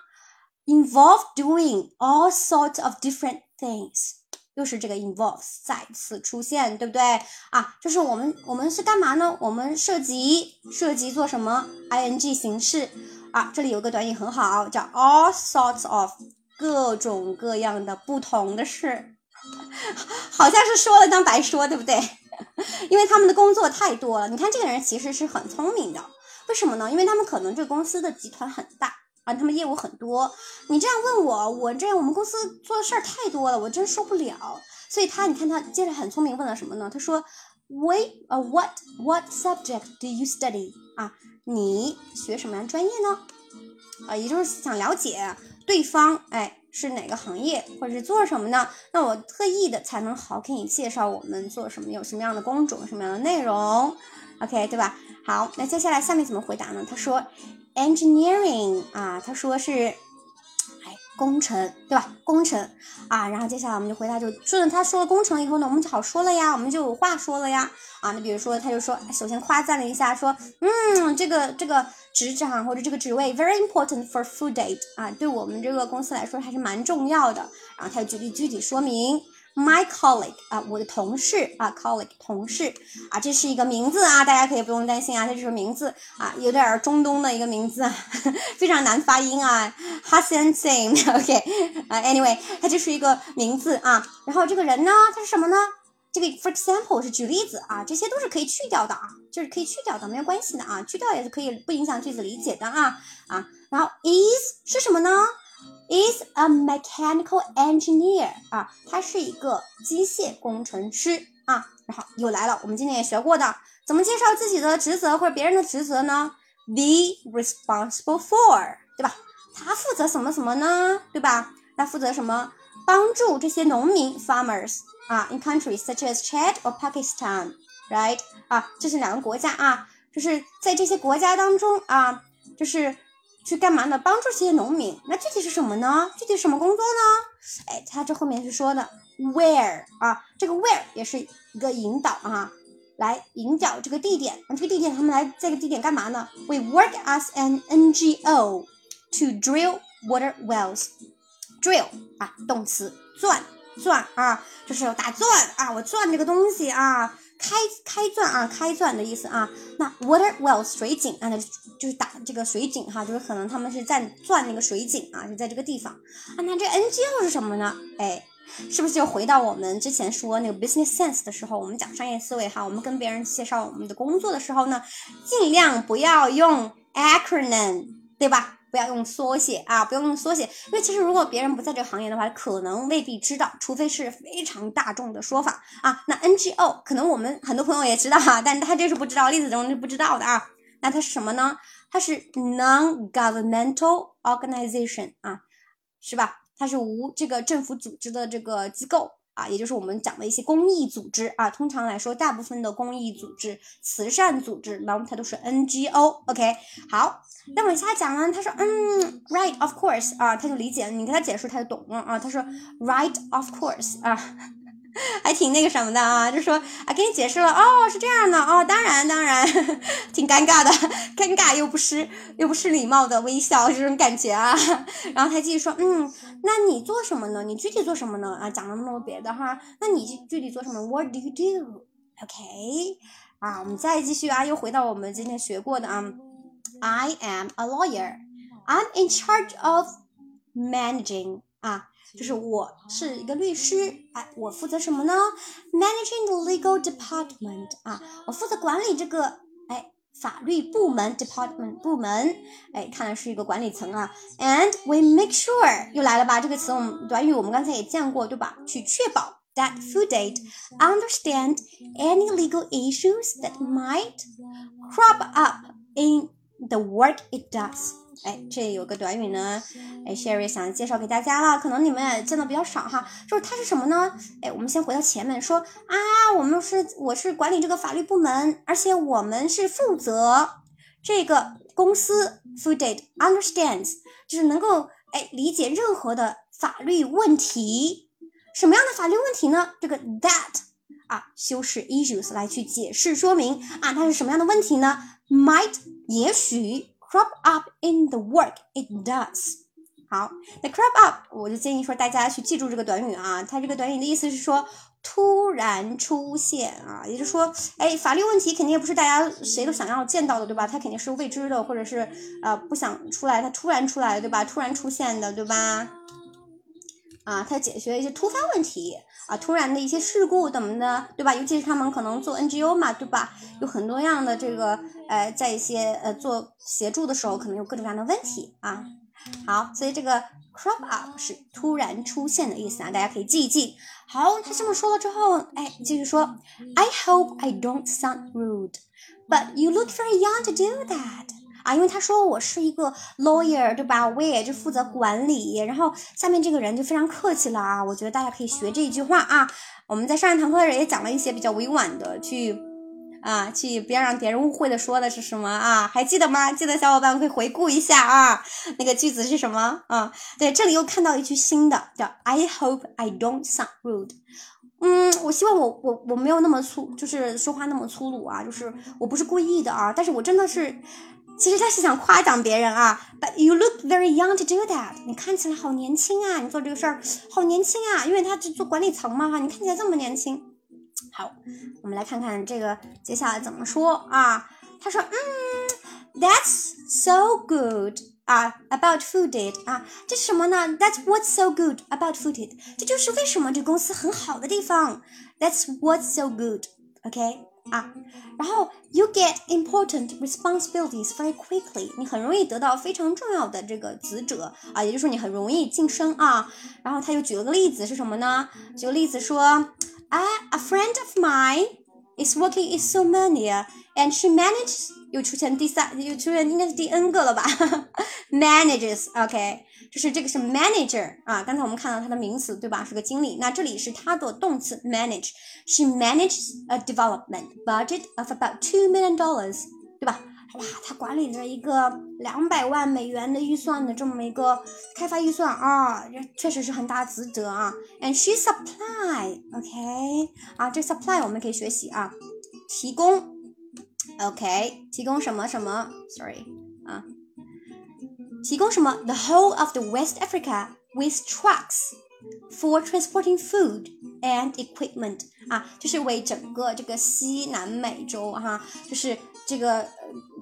？Involve doing all sorts of different things，又是这个 involve 再次出现，对不对？啊，就是我们我们是干嘛呢？我们涉及涉及做什么？ing 形式啊，这里有个短语很好，叫 all sorts of，各种各样的不同的事，好像是说了当白说，对不对？因为他们的工作太多了。你看这个人其实是很聪明的，为什么呢？因为他们可能这个公司的集团很大。啊，他们业务很多，你这样问我，我这样我们公司做的事儿太多了，我真受不了。所以他，你看他接着很聪明，问了什么呢？他说，Wait，呃，What What subject do you study？啊，你学什么样专业呢？啊，也就是想了解对方，哎，是哪个行业或者是做什么呢？那我特意的才能好给你介绍我们做什么，有什么样的工种，什么样的内容，OK，对吧？好，那接下来下面怎么回答呢？他说。Engineering 啊，他说是，工程对吧？工程啊，然后接下来我们就回答，就顺着他说了工程以后呢，我们就好说了呀，我们就有话说了呀。啊，那比如说，他就说，首先夸赞了一下，说，嗯，这个这个职掌或者这个职位 very important for food date 啊，对我们这个公司来说还是蛮重要的。然后他就举例具体说明。My colleague 啊，我的同事啊，colleague 同事啊，这是一个名字啊，大家可以不用担心啊，它就是名字啊，有点中东的一个名字，啊 非常难发音啊，Hassan Same，OK，啊，Anyway，它就是一个名字啊，然后这个人呢，他是什么呢？这个 for example 是举例子啊，这些都是可以去掉的啊，就是可以去掉的，没有关系的啊，去掉也是可以不影响句子理解的啊啊，然后 is 是什么呢？is a mechanical engineer 啊，他是一个机械工程师啊。然后又来了，我们今天也学过的，怎么介绍自己的职责或者别人的职责呢？Be responsible for，对吧？他负责什么什么呢？对吧？他负责什么？帮助这些农民 farmers 啊，in countries such as Chad or Pakistan，right？啊，这是两个国家啊，就是在这些国家当中啊，就是。去干嘛呢？帮助这些农民。那具体是什么呢？具体什么工作呢？哎，他这后面是说的 where 啊，这个 where 也是一个引导啊，来引导这个地点。那这个地点他们来这个地点干嘛呢？We work as an NGO to drill water wells. Drill 啊，动词钻钻啊，就是打钻啊，我钻这个东西啊。开开钻啊，开钻的意思啊。那 water well 水井啊，那就是打这个水井哈，就是可能他们是在钻那个水井啊，就在这个地方啊。那这 NGO 是什么呢？哎，是不是就回到我们之前说那个 business sense 的时候，我们讲商业思维哈，我们跟别人介绍我们的工作的时候呢，尽量不要用 acronym，对吧？不要用缩写啊，不要用缩写，因为其实如果别人不在这个行业的话，可能未必知道，除非是非常大众的说法啊。那 NGO 可能我们很多朋友也知道哈，但他就是不知道，例子中是不知道的啊。那它是什么呢？它是 non-governmental organization 啊，是吧？它是无这个政府组织的这个机构。啊，也就是我们讲的一些公益组织啊，通常来说，大部分的公益组织、慈善组织，那么它都是 NGO。OK，好，那往下讲呢，他说，嗯，Right，of course，啊，他就理解了，你给他解释，他就懂了啊。他说，Right，of course，啊。还挺那个什么的啊，就说啊，给你解释了哦，是这样的哦，当然当然，挺尴尬的，尴尬又不失又不失礼貌的微笑这种感觉啊。然后他继续说，嗯，那你做什么呢？你具体做什么呢？啊，讲了那么多别的哈，那你具体做什么？What do you do？OK，啊，我们再继续啊，又回到我们今天学过的啊，I am a lawyer. I'm in charge of managing 啊。就是我是一个律师，哎，我负责什么呢？Managing the legal department 啊，我负责管理这个哎法律部门 department 部门，哎，看来是一个管理层啊。And we make sure 又来了吧？这个词我们短语我们刚才也见过，对吧？去确保 that food aid understand any legal issues that might crop up in the work it does。 哎，这有个短语呢，哎，Sherry 想介绍给大家了，可能你们也见的比较少哈，就是它是什么呢？哎，我们先回到前面说啊，我们是我是管理这个法律部门，而且我们是负责这个公司 Food Aid understands，就是能够哎理解任何的法律问题，什么样的法律问题呢？这个 that 啊，修饰 issues 来去解释说明啊，它是什么样的问题呢？Might 也许。Crop up in the work it does。好，那 crop up 我就建议说大家去记住这个短语啊，它这个短语的意思是说突然出现啊，也就是说，哎，法律问题肯定也不是大家谁都想要见到的，对吧？它肯定是未知的，或者是呃不想出来，它突然出来，对吧？突然出现的，对吧？啊，他解决一些突发问题啊，突然的一些事故怎么的，对吧？尤其是他们可能做 NGO 嘛，对吧？有很多样的这个，呃，在一些呃做协助的时候，可能有各种各样的问题啊。好，所以这个 crop up 是突然出现的意思啊，大家可以记一记。好，他这么说了之后，哎，继续说，I hope I don't sound rude，but you look very young to do that。啊，因为他说我是一个 lawyer，对吧？我也就负责管理。然后下面这个人就非常客气了啊，我觉得大家可以学这一句话啊。我们在上一堂课也讲了一些比较委婉的，去啊，去不要让别人误会的说的是什么啊？还记得吗？记得小伙伴可以回顾一下啊，那个句子是什么啊？对，这里又看到一句新的，叫 I hope I don't sound rude。嗯，我希望我我我没有那么粗，就是说话那么粗鲁啊，就是我不是故意的啊，但是我真的是。其实他是想夸奖别人啊。But you look very young to do that。你看起来好年轻啊，你做这个事儿好年轻啊，因为他是做管理层嘛哈，你看起来这么年轻。好，我们来看看这个接下来怎么说啊？他说，嗯，That's so good 啊，about Foodit 啊，这是什么呢？That's what's so good about Foodit，这就是为什么这公司很好的地方。That's what's so good，OK？啊，然后 you get important responsibilities very quickly，你很容易得到非常重要的这个职责啊，也就是说你很容易晋升啊。然后他又举了个例子是什么呢？举个例子说啊，a friend of mine is working in Somalia and she manages 又出现第三又出现应该是第 n 个了吧？manages，OK。就是这个是 manager 啊，刚才我们看到它的名词对吧？是个经理。那这里是它的动词 manage。She manages a development budget of about two million dollars，对吧？哇，她管理着一个两百万美元的预算的这么一个开发预算啊，这确实是很大职责啊。And she supply，OK，啊，这 supply 我们可以学习啊，提供，OK，提供什么什么，sorry。提供什么？The whole of the West Africa with trucks for transporting food and equipment 啊，就是为整个这个西南美洲哈，就是这个。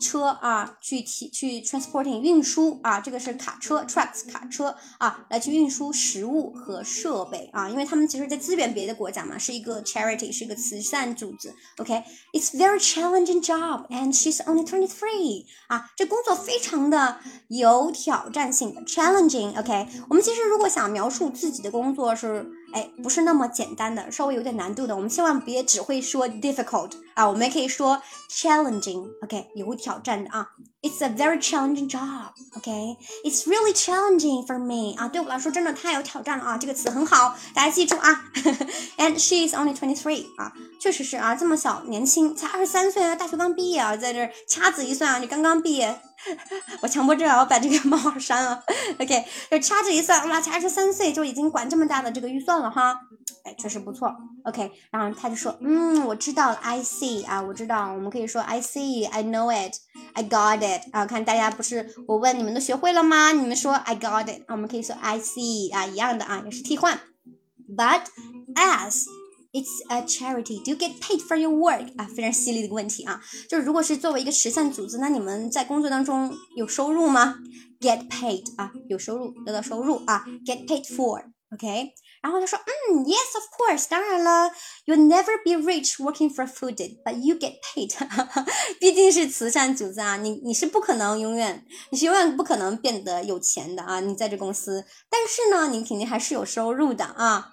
车啊，去提去 transporting 运输啊，这个是卡车 trucks 卡车啊，来去运输食物和设备啊，因为他们其实在支援别的国家嘛，是一个 charity 是一个慈善组织。OK，it's very challenging job and she's only twenty three 啊，这工作非常的有挑战性的 challenging。OK，我们其实如果想描述自己的工作是哎不是那么简单的，稍微有点难度的，我们千万别只会说 difficult 啊，我们也可以说 challenging。OK。有挑战的啊。，It's a very challenging job. OK, it's really challenging for me 啊，对我来说真的太有挑战了啊，这个词很好，大家记住啊。And she is only twenty three 啊，确实是啊，这么小年轻，才二十三岁啊，大学刚毕业啊，在这掐指一算啊，你刚刚毕业，我强迫症啊，我把这个冒号删了。OK，就掐指一算，哇，才二十三岁就已经管这么大的这个预算了哈。哎，确实不错，OK。然后他就说，嗯，我知道了，I see 啊，我知道，我们可以说 I see，I know it. I got it 啊。看大家不是我问你们都学会了吗？你们说 I got it 啊，我们可以说 I see 啊，一样的啊，也是替换。But as it's a charity，do you get paid for your work 啊？非常犀利的一个问题啊，就是如果是作为一个慈善组织，那你们在工作当中有收入吗？Get paid 啊，有收入，得到收入啊，get paid for，OK。然后他说，嗯，Yes, of course，当然了，You'll never be rich working for Foodit，but you get paid。毕竟是慈善组织啊，你你是不可能永远，你是永远不可能变得有钱的啊，你在这公司，但是呢，你肯定还是有收入的啊。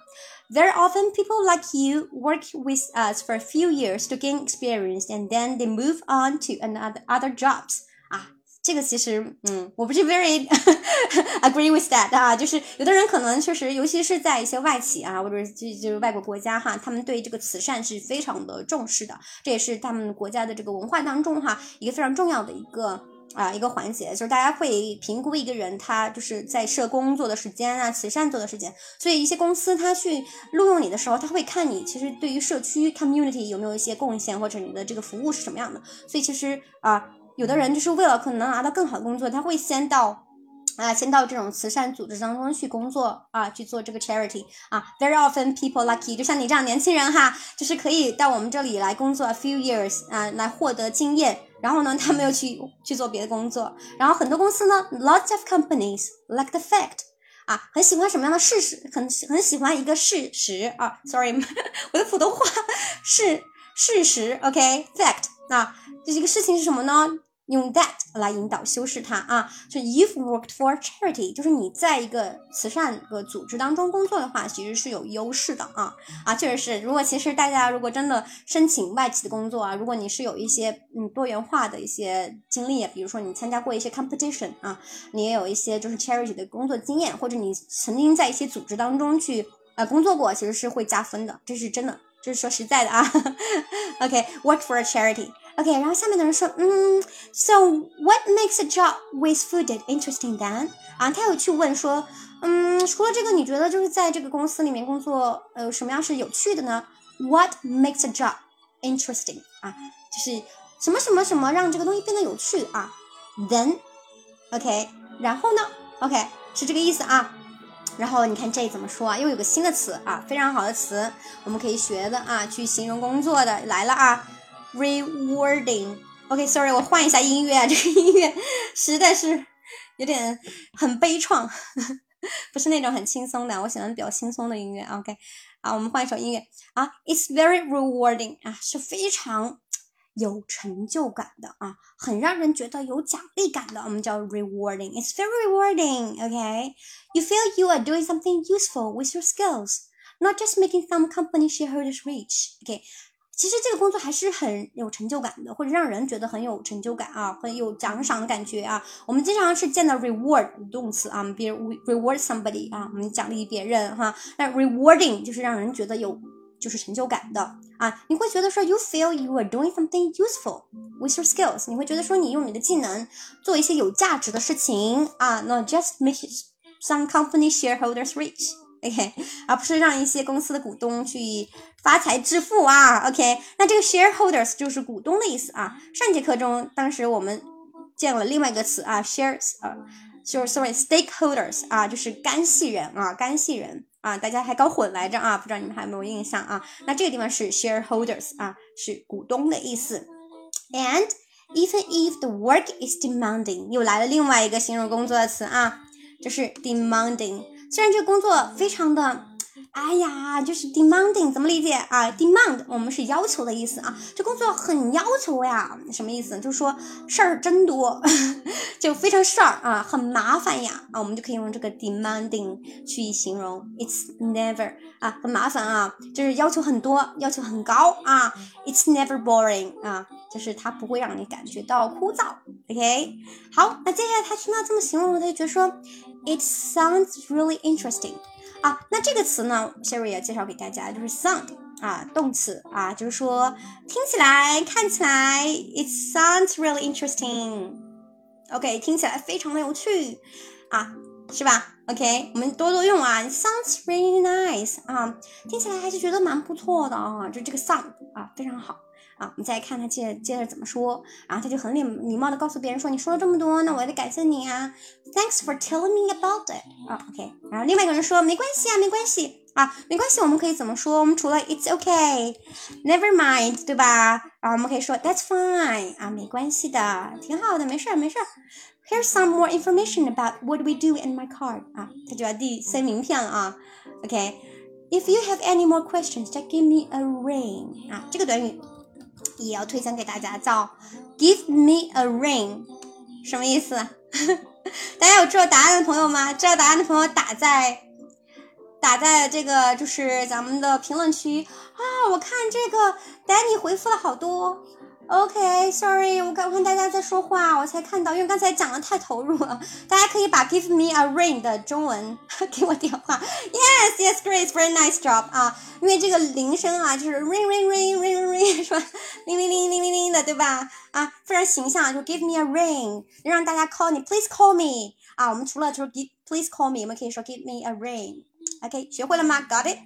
Very often, people like you work with us for a few years to gain experience, and then they move on to another other jobs. 这个其实，嗯，我不是 very agree with that 啊，就是有的人可能确实，尤其是在一些外企啊，或者是就就是外国国家哈，他们对这个慈善是非常的重视的，这也是他们国家的这个文化当中哈一个非常重要的一个啊一个环节，就是大家会评估一个人他就是在社工做的时间啊，慈善做的时间，所以一些公司他去录用你的时候，他会看你其实对于社区 community 有没有一些贡献，或者你的这个服务是什么样的，所以其实啊。有的人就是为了可能拿到更好的工作，他会先到啊，先到这种慈善组织当中去工作啊，去做这个 charity 啊。Very often people lucky，就像你这样年轻人哈，就是可以到我们这里来工作 a few years 啊，来获得经验。然后呢，他们又去去做别的工作。然后很多公司呢，lots of companies like the fact 啊，很喜欢什么样的事实？很很喜欢一个事实啊。Sorry，我的普通话 是事实。OK，fact 啊，这一个事情是什么呢？用 that 来引导修饰它啊，就 you've worked for charity，就是你在一个慈善的组织当中工作的话，其实是有优势的啊啊，确实是。如果其实大家如果真的申请外企的工作啊，如果你是有一些嗯多元化的一些经历，比如说你参加过一些 competition 啊，你也有一些就是 charity 的工作经验，或者你曾经在一些组织当中去呃工作过，其实是会加分的，这是真的，这是说实在的啊。OK，work for charity。OK，然后下面的人说，嗯，So what makes a job with food interesting then？啊，他有去问说，嗯，除了这个，你觉得就是在这个公司里面工作，呃，什么样是有趣的呢？What makes a job interesting？啊，就是什么什么什么让这个东西变得有趣啊 then，OK，然后呢，OK 是这个意思啊。然后你看这怎么说啊？又有个新的词啊，非常好的词，我们可以学的啊，去形容工作的来了啊 ，rewarding。OK，sorry，我换一下音乐啊，这个音乐实在是有点很悲怆，不是那种很轻松的，我喜欢比较轻松的音乐。OK，啊，我们换一首音乐啊，It's very rewarding 啊，是非常。有成就感的啊，很让人觉得有奖励感的，我们叫 rewarding。It's very rewarding. Okay, you feel you are doing something useful with your skills, not just making some company shareholders rich. Okay， 其实这个工作还是很有成就感的，或者让人觉得很有成就感啊，很有奖赏的感觉啊。我们经常是见到 reward 动词啊，比如 reward somebody 啊，我们奖励别人哈。那 rewarding 就是让人觉得有。就是成就感的啊，你会觉得说，you feel you are doing something useful with your skills，你会觉得说，你用你的技能做一些有价值的事情啊，not just make some company shareholders rich，OK，而不是让一些公司的股东去发财致富啊，OK，那这个 shareholders 就是股东的意思啊。上节课中，当时我们见了另外一个词啊，shares 啊，就是 sorry stakeholders 啊，就是干系人啊，干系人。啊，大家还搞混来着啊，不知道你们还有没有印象啊？那这个地方是 shareholders 啊，是股东的意思。And even if the work is demanding，又来了另外一个形容工作的词啊，就是 demanding。虽然这工作非常的。哎呀，就是 demanding 怎么理解啊？demand 我们是要求的意思啊，这工作很要求呀，什么意思？就是说事儿真多，就非常事儿啊，很麻烦呀啊，我们就可以用这个 demanding 去形容。It's never 啊，很麻烦啊，就是要求很多，要求很高啊。It's never boring 啊，就是它不会让你感觉到枯燥。OK，好，那接下来他听到这么形容，他就觉得说，It sounds really interesting。啊，那这个词呢，Siri 也介绍给大家，就是 sound 啊，动词啊，就是说听起来、看起来，it sounds really interesting。OK，听起来非常的有趣啊，是吧？OK，我们多多用啊，sounds really nice 啊，听起来还是觉得蛮不错的啊，就这个 sound 啊，非常好。啊，我们再看他接接着怎么说，然后他就很礼礼貌的告诉别人说：“你说了这么多，那我也得感谢你啊，Thanks for telling me about it。”啊，OK。然后另外一个人说：“没关系啊，没关系啊，没关系。”我们可以怎么说？我们除了 “It's OK”，Never mind，对吧？然后我们可以说 That's fine，啊，没关系的，挺好的，没事儿，没事儿。Here's some more information about what we do in my card。啊，他就要递塞名片了啊。OK。If you have any more questions, just give me a ring。啊，这个短语。也要推荐给大家，叫 "Give me a ring"，什么意思？大家有知道答案的朋友吗？知道答案的朋友打在打在这个就是咱们的评论区啊！我看这个 Danny 回复了好多。OK，Sorry，我刚看大家在说话，我才看到，因为刚才讲的太投入了。大家可以把 "Give me a ring" 的中文给我电话。Yes, yes, great, very nice job 啊！因为这个铃声啊，就是 ring ring ring ring ring 是吧？铃铃铃铃铃铃的，对吧？啊，非常形象，就 "Give me a ring"，让大家 call 你，Please call me 啊！我们除了就是 Give Please call me，我们可以说 Give me a ring。OK，学会了吗？Got it？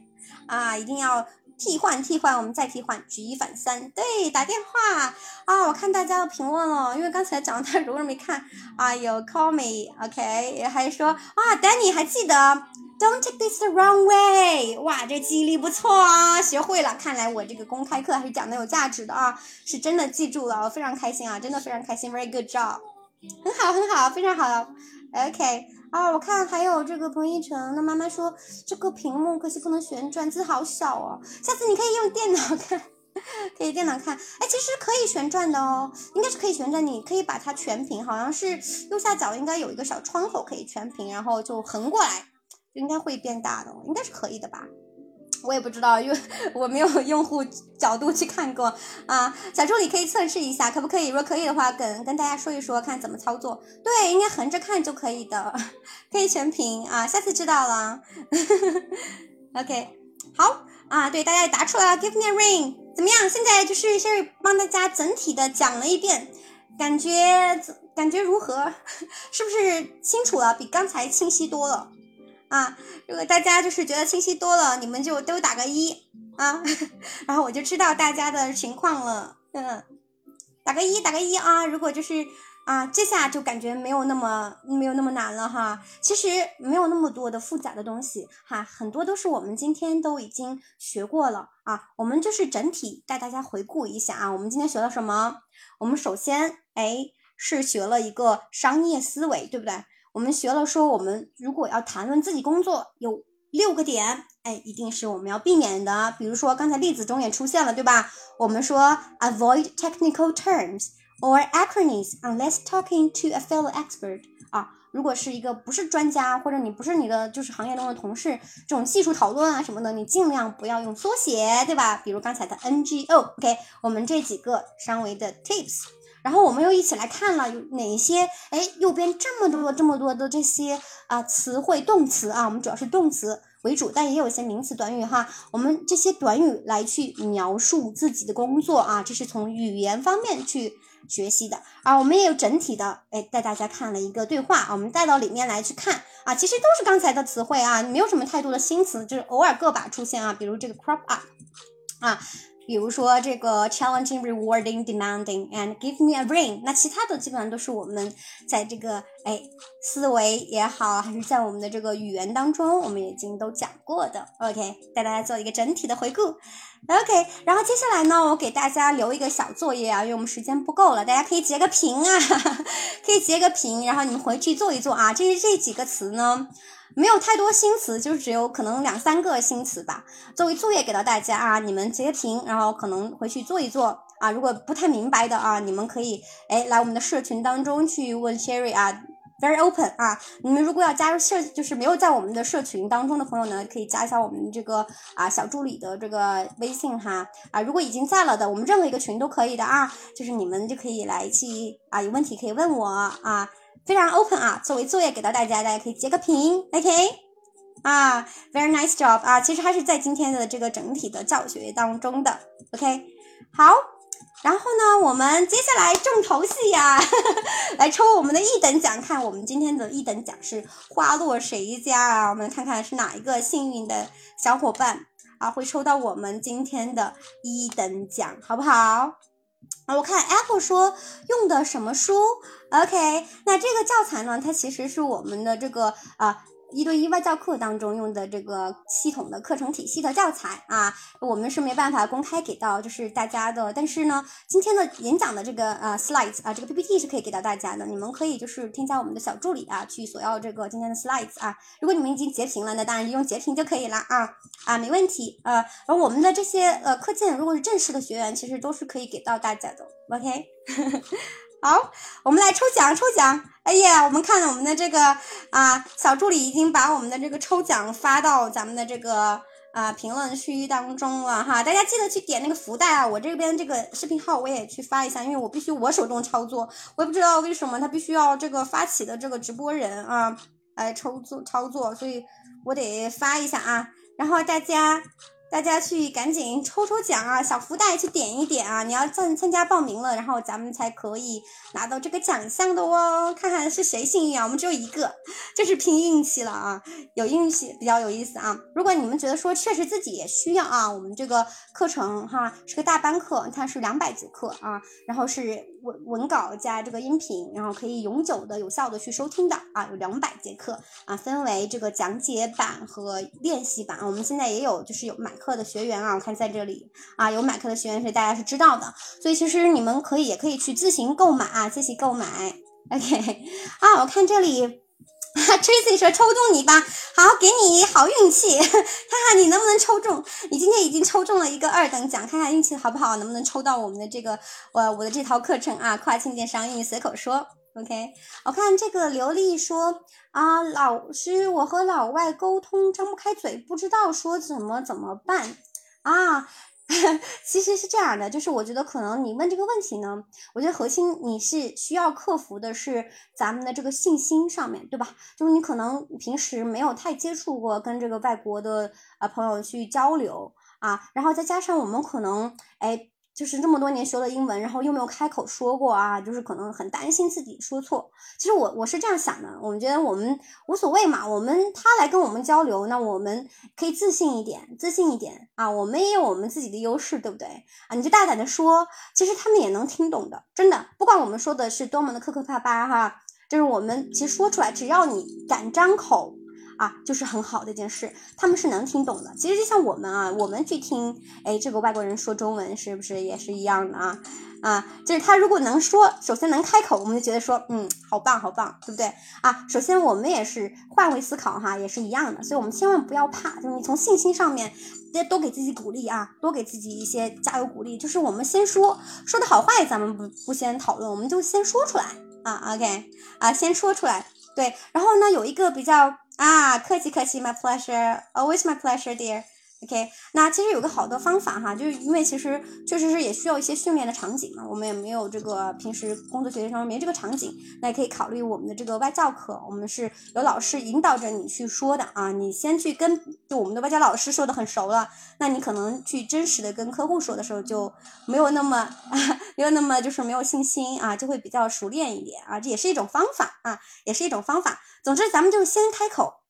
啊，一定要。替换替换，我们再替换，举一反三。对，打电话啊！我看大家的评论了，因为刚才讲的太多人没看啊。有 call me，OK，还说啊，Danny 还记得，Don't take this the wrong way。哇，这记忆力不错啊，学会了。看来我这个公开课还是讲的有价值的啊，是真的记住了，我非常开心啊，真的非常开心，Very good job，很好很好，非常好，OK。啊，我看还有这个彭一成，那妈妈说这个屏幕可惜不能旋转，字好小哦。下次你可以用电脑看，可以电脑看。哎，其实可以旋转的哦，应该是可以旋转。你可以把它全屏，好像是右下角应该有一个小窗口可以全屏，然后就横过来，应该会变大的，应该是可以的吧。我也不知道，因为 我没有用户角度去看过啊。小助理可以测试一下，可不可以？如果可以的话，跟跟大家说一说，看怎么操作。对，应该横着看就可以的，可以全屏啊。下次知道了。OK，好啊。对，大家也答出来了，Give me a ring，怎么样？现在就是先帮大家整体的讲了一遍，感觉感觉如何？是不是清楚了？比刚才清晰多了。啊，如果大家就是觉得清晰多了，你们就都打个一啊，然后我就知道大家的情况了。嗯，打个一，打个一啊。如果就是啊，这下就感觉没有那么没有那么难了哈。其实没有那么多的复杂的东西哈，很多都是我们今天都已经学过了啊。我们就是整体带大家回顾一下啊，我们今天学了什么？我们首先哎是学了一个商业思维，对不对？我们学了说，我们如果要谈论自己工作，有六个点，哎，一定是我们要避免的。比如说刚才例子中也出现了，对吧？我们说 avoid technical terms。or acronyms unless talking to a fellow expert 啊，如果是一个不是专家，或者你不是你的就是行业中的同事，这种技术讨论啊什么的，你尽量不要用缩写，对吧？比如刚才的 NGO，OK，我们这几个稍微的 tips，然后我们又一起来看了有哪些，哎，右边这么多这么多的这些啊词汇动词啊，我们主要是动词为主，但也有一些名词短语哈，我们这些短语来去描述自己的工作啊，这是从语言方面去。学习的啊，我们也有整体的，哎，带大家看了一个对话，我们带到里面来去看啊，其实都是刚才的词汇啊，没有什么太多的新词，就是偶尔个把出现啊，比如这个 crop up 啊。比如说这个 challenging, rewarding, demanding, and give me a ring。那其他的基本上都是我们在这个哎思维也好，还是在我们的这个语言当中，我们已经都讲过的。OK，带大家做一个整体的回顾。OK，然后接下来呢，我给大家留一个小作业啊，因为我们时间不够了，大家可以截个屏啊，可以截个屏，然后你们回去做一做啊。这这几个词呢。没有太多新词，就是只有可能两三个新词吧。作为作业给到大家啊，你们截屏，然后可能回去做一做啊。如果不太明白的啊，你们可以哎来我们的社群当中去问 Sherry 啊，very open 啊。你们如果要加入社，就是没有在我们的社群当中的朋友呢，可以加一下我们这个啊小助理的这个微信哈啊。如果已经在了的，我们任何一个群都可以的啊，就是你们就可以来去啊，有问题可以问我啊。非常 open 啊，作为作业给到大家，大家可以截个屏，OK？啊，very nice job 啊，其实还是在今天的这个整体的教学当中的，OK？好，然后呢，我们接下来重头戏呀，来抽我们的一等奖，看我们今天的一等奖是花落谁家啊？我们看看是哪一个幸运的小伙伴啊，会抽到我们今天的一等奖，好不好？啊，我看 Apple 说用的什么书？OK，那这个教材呢？它其实是我们的这个啊。一对一外教课当中用的这个系统的课程体系的教材啊，我们是没办法公开给到就是大家的。但是呢，今天的演讲的这个呃 slides 啊，这个 PPT 是可以给到大家的。你们可以就是添加我们的小助理啊，去索要这个今天的 slides 啊。如果你们已经截屏了，那当然用截屏就可以了啊啊，没问题呃。而我们的这些呃课件，如果是正式的学员，其实都是可以给到大家的。OK。好，我们来抽奖，抽奖！哎呀，我们看我们的这个啊，小助理已经把我们的这个抽奖发到咱们的这个啊评论区当中了哈，大家记得去点那个福袋啊！我这边这个视频号我也去发一下，因为我必须我手动操作，我也不知道为什么他必须要这个发起的这个直播人啊来抽作操作，所以我得发一下啊，然后大家。大家去赶紧抽抽奖啊，小福袋去点一点啊！你要参参加报名了，然后咱们才可以拿到这个奖项的哦。看看是谁幸运啊？我们只有一个，就是拼运气了啊！有运气比较有意思啊。如果你们觉得说确实自己也需要啊，我们这个课程哈是个大班课，它是两百节课啊，然后是文文稿加这个音频，然后可以永久的有效的去收听的啊，有两百节课啊，分为这个讲解版和练习版。我们现在也有就是有买。课的学员啊，我看在这里啊，有买课的学员是大家是知道的，所以其实你们可以也可以去自行购买啊，自行购买。OK，啊，我看这里 Tracy 说抽中你吧，好，给你好运气，看看你能不能抽中。你今天已经抽中了一个二等奖，看看运气好不好，能不能抽到我们的这个我我的这套课程啊，跨境电商英语随口说。OK，我看这个刘丽说啊，老师，我和老外沟通张不开嘴，不知道说怎么怎么办啊？其实是这样的，就是我觉得可能你问这个问题呢，我觉得核心你是需要克服的是咱们的这个信心上面对吧？就是你可能平时没有太接触过跟这个外国的啊朋友去交流啊，然后再加上我们可能哎。就是这么多年学了英文，然后又没有开口说过啊，就是可能很担心自己说错。其实我我是这样想的，我们觉得我们无所谓嘛，我们他来跟我们交流，那我们可以自信一点，自信一点啊，我们也有我们自己的优势，对不对啊？你就大胆的说，其实他们也能听懂的，真的，不管我们说的是多么的磕磕巴巴哈，就是我们其实说出来，只要你敢张口。啊，就是很好的一件事，他们是能听懂的。其实就像我们啊，我们去听，哎，这个外国人说中文是不是也是一样的啊？啊，就是他如果能说，首先能开口，我们就觉得说，嗯，好棒，好棒，对不对？啊，首先我们也是换位思考哈，也是一样的，所以我们千万不要怕，就是你从信心上面，多给自己鼓励啊，多给自己一些加油鼓励。就是我们先说，说的好坏咱们不不先讨论，我们就先说出来啊，OK，啊，先说出来，对，然后呢，有一个比较。啊，客气客气，my pleasure，always my pleasure, dear。 OK，那其实有个好的方法哈，就是因为其实确实是也需要一些训练的场景嘛，我们也没有这个平时工作学习当中没这个场景，那也可以考虑我们的这个外教课，我们是有老师引导着你去说的啊，你先去跟就我们的外教老师说的很熟了，那你可能去真实的跟客户说的时候就没有那么 没有那么就是没有信心啊，就会比较熟练一点啊，这也是一种方法啊，也是一种方法。总之，咱们就先开口。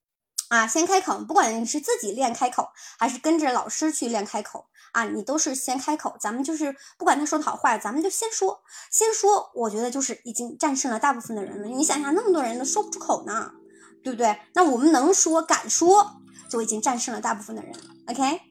啊，先开口，不管你是自己练开口，还是跟着老师去练开口，啊，你都是先开口。咱们就是不管他说的好坏，咱们就先说，先说。我觉得就是已经战胜了大部分的人了。你想想，那么多人都说不出口呢，对不对？那我们能说，敢说，就已经战胜了大部分的人了。OK，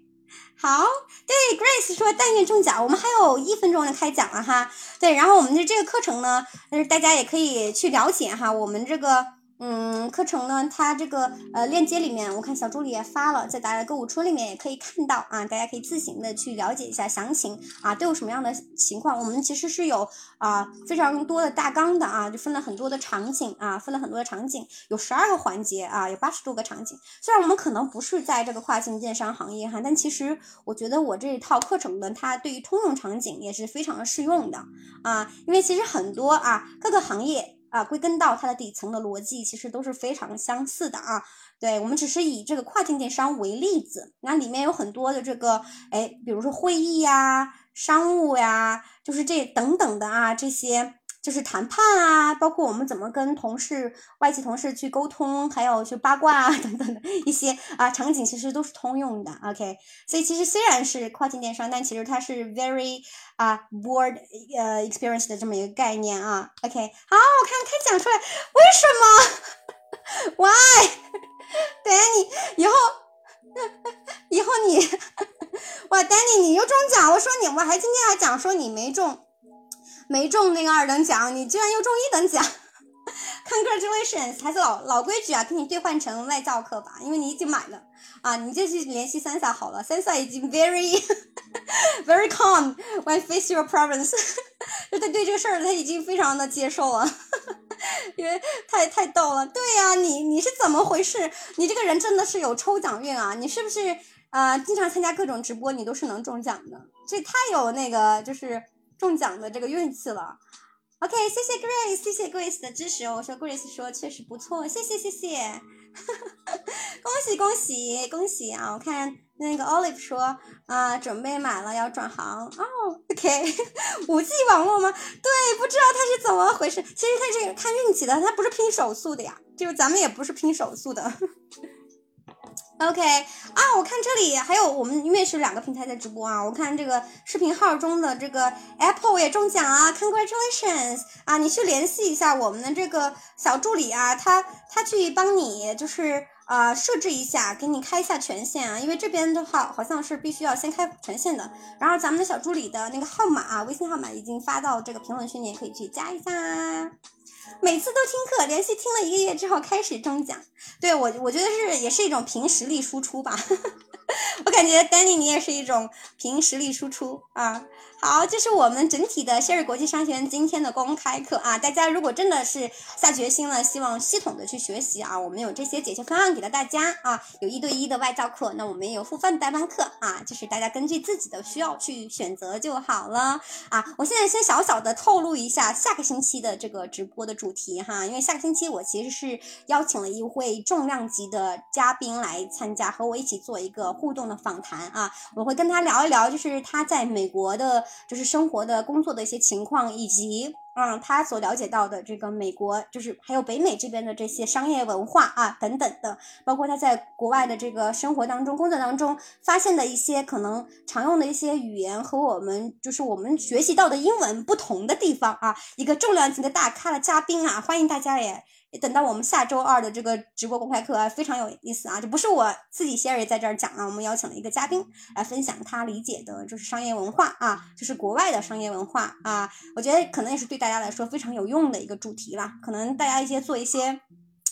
好，对，Grace 说但愿中奖，我们还有一分钟就开奖了哈。对，然后我们的这个课程呢，但是大家也可以去了解哈，我们这个。嗯，课程呢，它这个呃链接里面，我看小助理也发了，在大家购物车里面也可以看到啊，大家可以自行的去了解一下详情啊，都有什么样的情况。我们其实是有啊非常多的大纲的啊，就分了很多的场景啊，分了很多的场景，有十二个环节啊，有八十多个场景。虽然我们可能不是在这个跨境电商行业哈，但其实我觉得我这一套课程呢，它对于通用场景也是非常的适用的啊，因为其实很多啊各个行业。啊，归根到它的底层的逻辑，其实都是非常相似的啊。对我们只是以这个跨境电商为例子，那里面有很多的这个，哎，比如说会议呀、商务呀，就是这等等的啊，这些。就是谈判啊，包括我们怎么跟同事、外企同事去沟通，还有去八卦啊 等等的一些啊场景，其实都是通用的。OK，所以其实虽然是跨境电商，但其实它是 very 啊 board 呃 experience 的这么一个概念啊。OK，好，我看开讲出来，为什么？Why？Danny，以后以后你哇，Danny 你又中奖，我说你，我还今天还讲说你没中。没中那个二等奖，你居然又中一等奖，Congratulations！还是老老规矩啊，给你兑换成外教课吧，因为你已经买了啊，你就去联系 Sansa 好了，Sansa 已经 very very calm when face your problems，就他对这个事儿他已经非常的接受了，因为太太逗了。对呀，你你是怎么回事？你这个人真的是有抽奖运啊？你是不是啊？经常参加各种直播，你都是能中奖的，这太有那个就是。中奖的这个运气了，OK，谢谢 Grace，谢谢 Grace 的支持。我说 Grace 说确实不错，谢谢谢谢，恭喜恭喜恭喜啊！我看那个 Olive 说啊，准备买了要转行哦，OK，五 G 网络吗？对，不知道他是怎么回事。其实他是看运气的，他不是拼手速的呀，就是咱们也不是拼手速的。OK 啊，我看这里还有我们因为是两个平台在直播啊，我看这个视频号中的这个 Apple 也中奖啊，Congratulations 啊！你去联系一下我们的这个小助理啊，他他去帮你就是呃设置一下，给你开一下权限啊，因为这边的话好像是必须要先开权限的。然后咱们的小助理的那个号码啊，微信号码已经发到这个评论区，你也可以去加一下。每次都听课，连续听了一个月之后开始中奖，对我我觉得是也是一种凭实力输出吧。我感觉丹尼你也是一种凭实力输出啊。好，这是我们整体的先日国际商学院今天的公开课啊。大家如果真的是下决心了，希望系统的去学习啊，我们有这些解决方案给到大家啊。有一对一的外教课，那我们也有付费代班课啊，就是大家根据自己的需要去选择就好了啊。我现在先小小的透露一下下个星期的这个直播的主题哈，因为下个星期我其实是邀请了一位重量级的嘉宾来参加，和我一起做一个。互动的访谈啊，我会跟他聊一聊，就是他在美国的，就是生活的工作的一些情况，以及嗯他所了解到的这个美国，就是还有北美这边的这些商业文化啊等等的，包括他在国外的这个生活当中、工作当中发现的一些可能常用的一些语言和我们就是我们学习到的英文不同的地方啊，一个重量级的大咖的嘉宾啊，欢迎大家也。等到我们下周二的这个直播公开课啊，非常有意思啊！就不是我自己 Sherry 在这儿讲啊，我们邀请了一个嘉宾来分享他理解的，就是商业文化啊，就是国外的商业文化啊。我觉得可能也是对大家来说非常有用的一个主题啦。可能大家一些做一些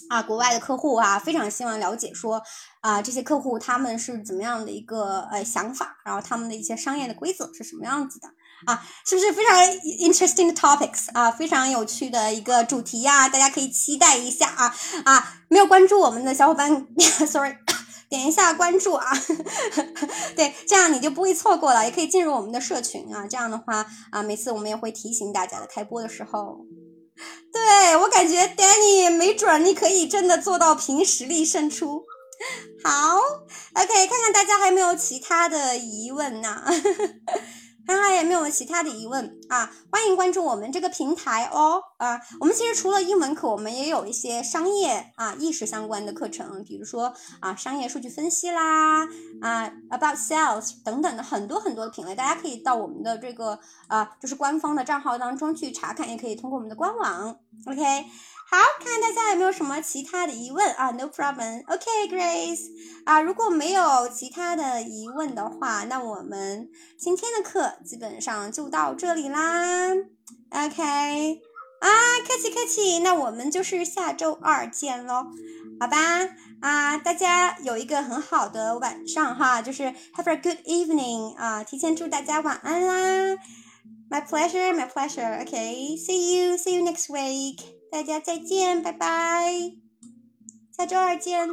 啊国外的客户啊，非常希望了解说啊这些客户他们是怎么样的一个呃想法，然后他们的一些商业的规则是什么样子的。啊，是不是非常 interesting topics 啊？非常有趣的一个主题呀，大家可以期待一下啊啊！没有关注我们的小伙伴，sorry，点一下关注啊，对，这样你就不会错过了，也可以进入我们的社群啊。这样的话啊，每次我们也会提醒大家的开播的时候。对我感觉 Danny 没准你可以真的做到凭实力胜出。好，OK，看看大家还有没有其他的疑问呢？看看有没有其他的疑问啊？欢迎关注我们这个平台哦啊！我们其实除了英文课，我们也有一些商业啊、意识相关的课程，比如说啊，商业数据分析啦啊，about sales 等等的很多很多的品类，大家可以到我们的这个啊，就是官方的账号当中去查看，也可以通过我们的官网。OK。好，看看大家有没有什么其他的疑问啊？No problem. OK，Grace 啊，如果没有其他的疑问的话，那我们今天的课基本上就到这里啦。OK，啊，客气客气，那我们就是下周二见喽，好吧？啊，大家有一个很好的晚上哈，就是 Have a good evening 啊，提前祝大家晚安啦。My pleasure, my pleasure. OK, see you, see you next week. 大家再见，拜拜，下周二见。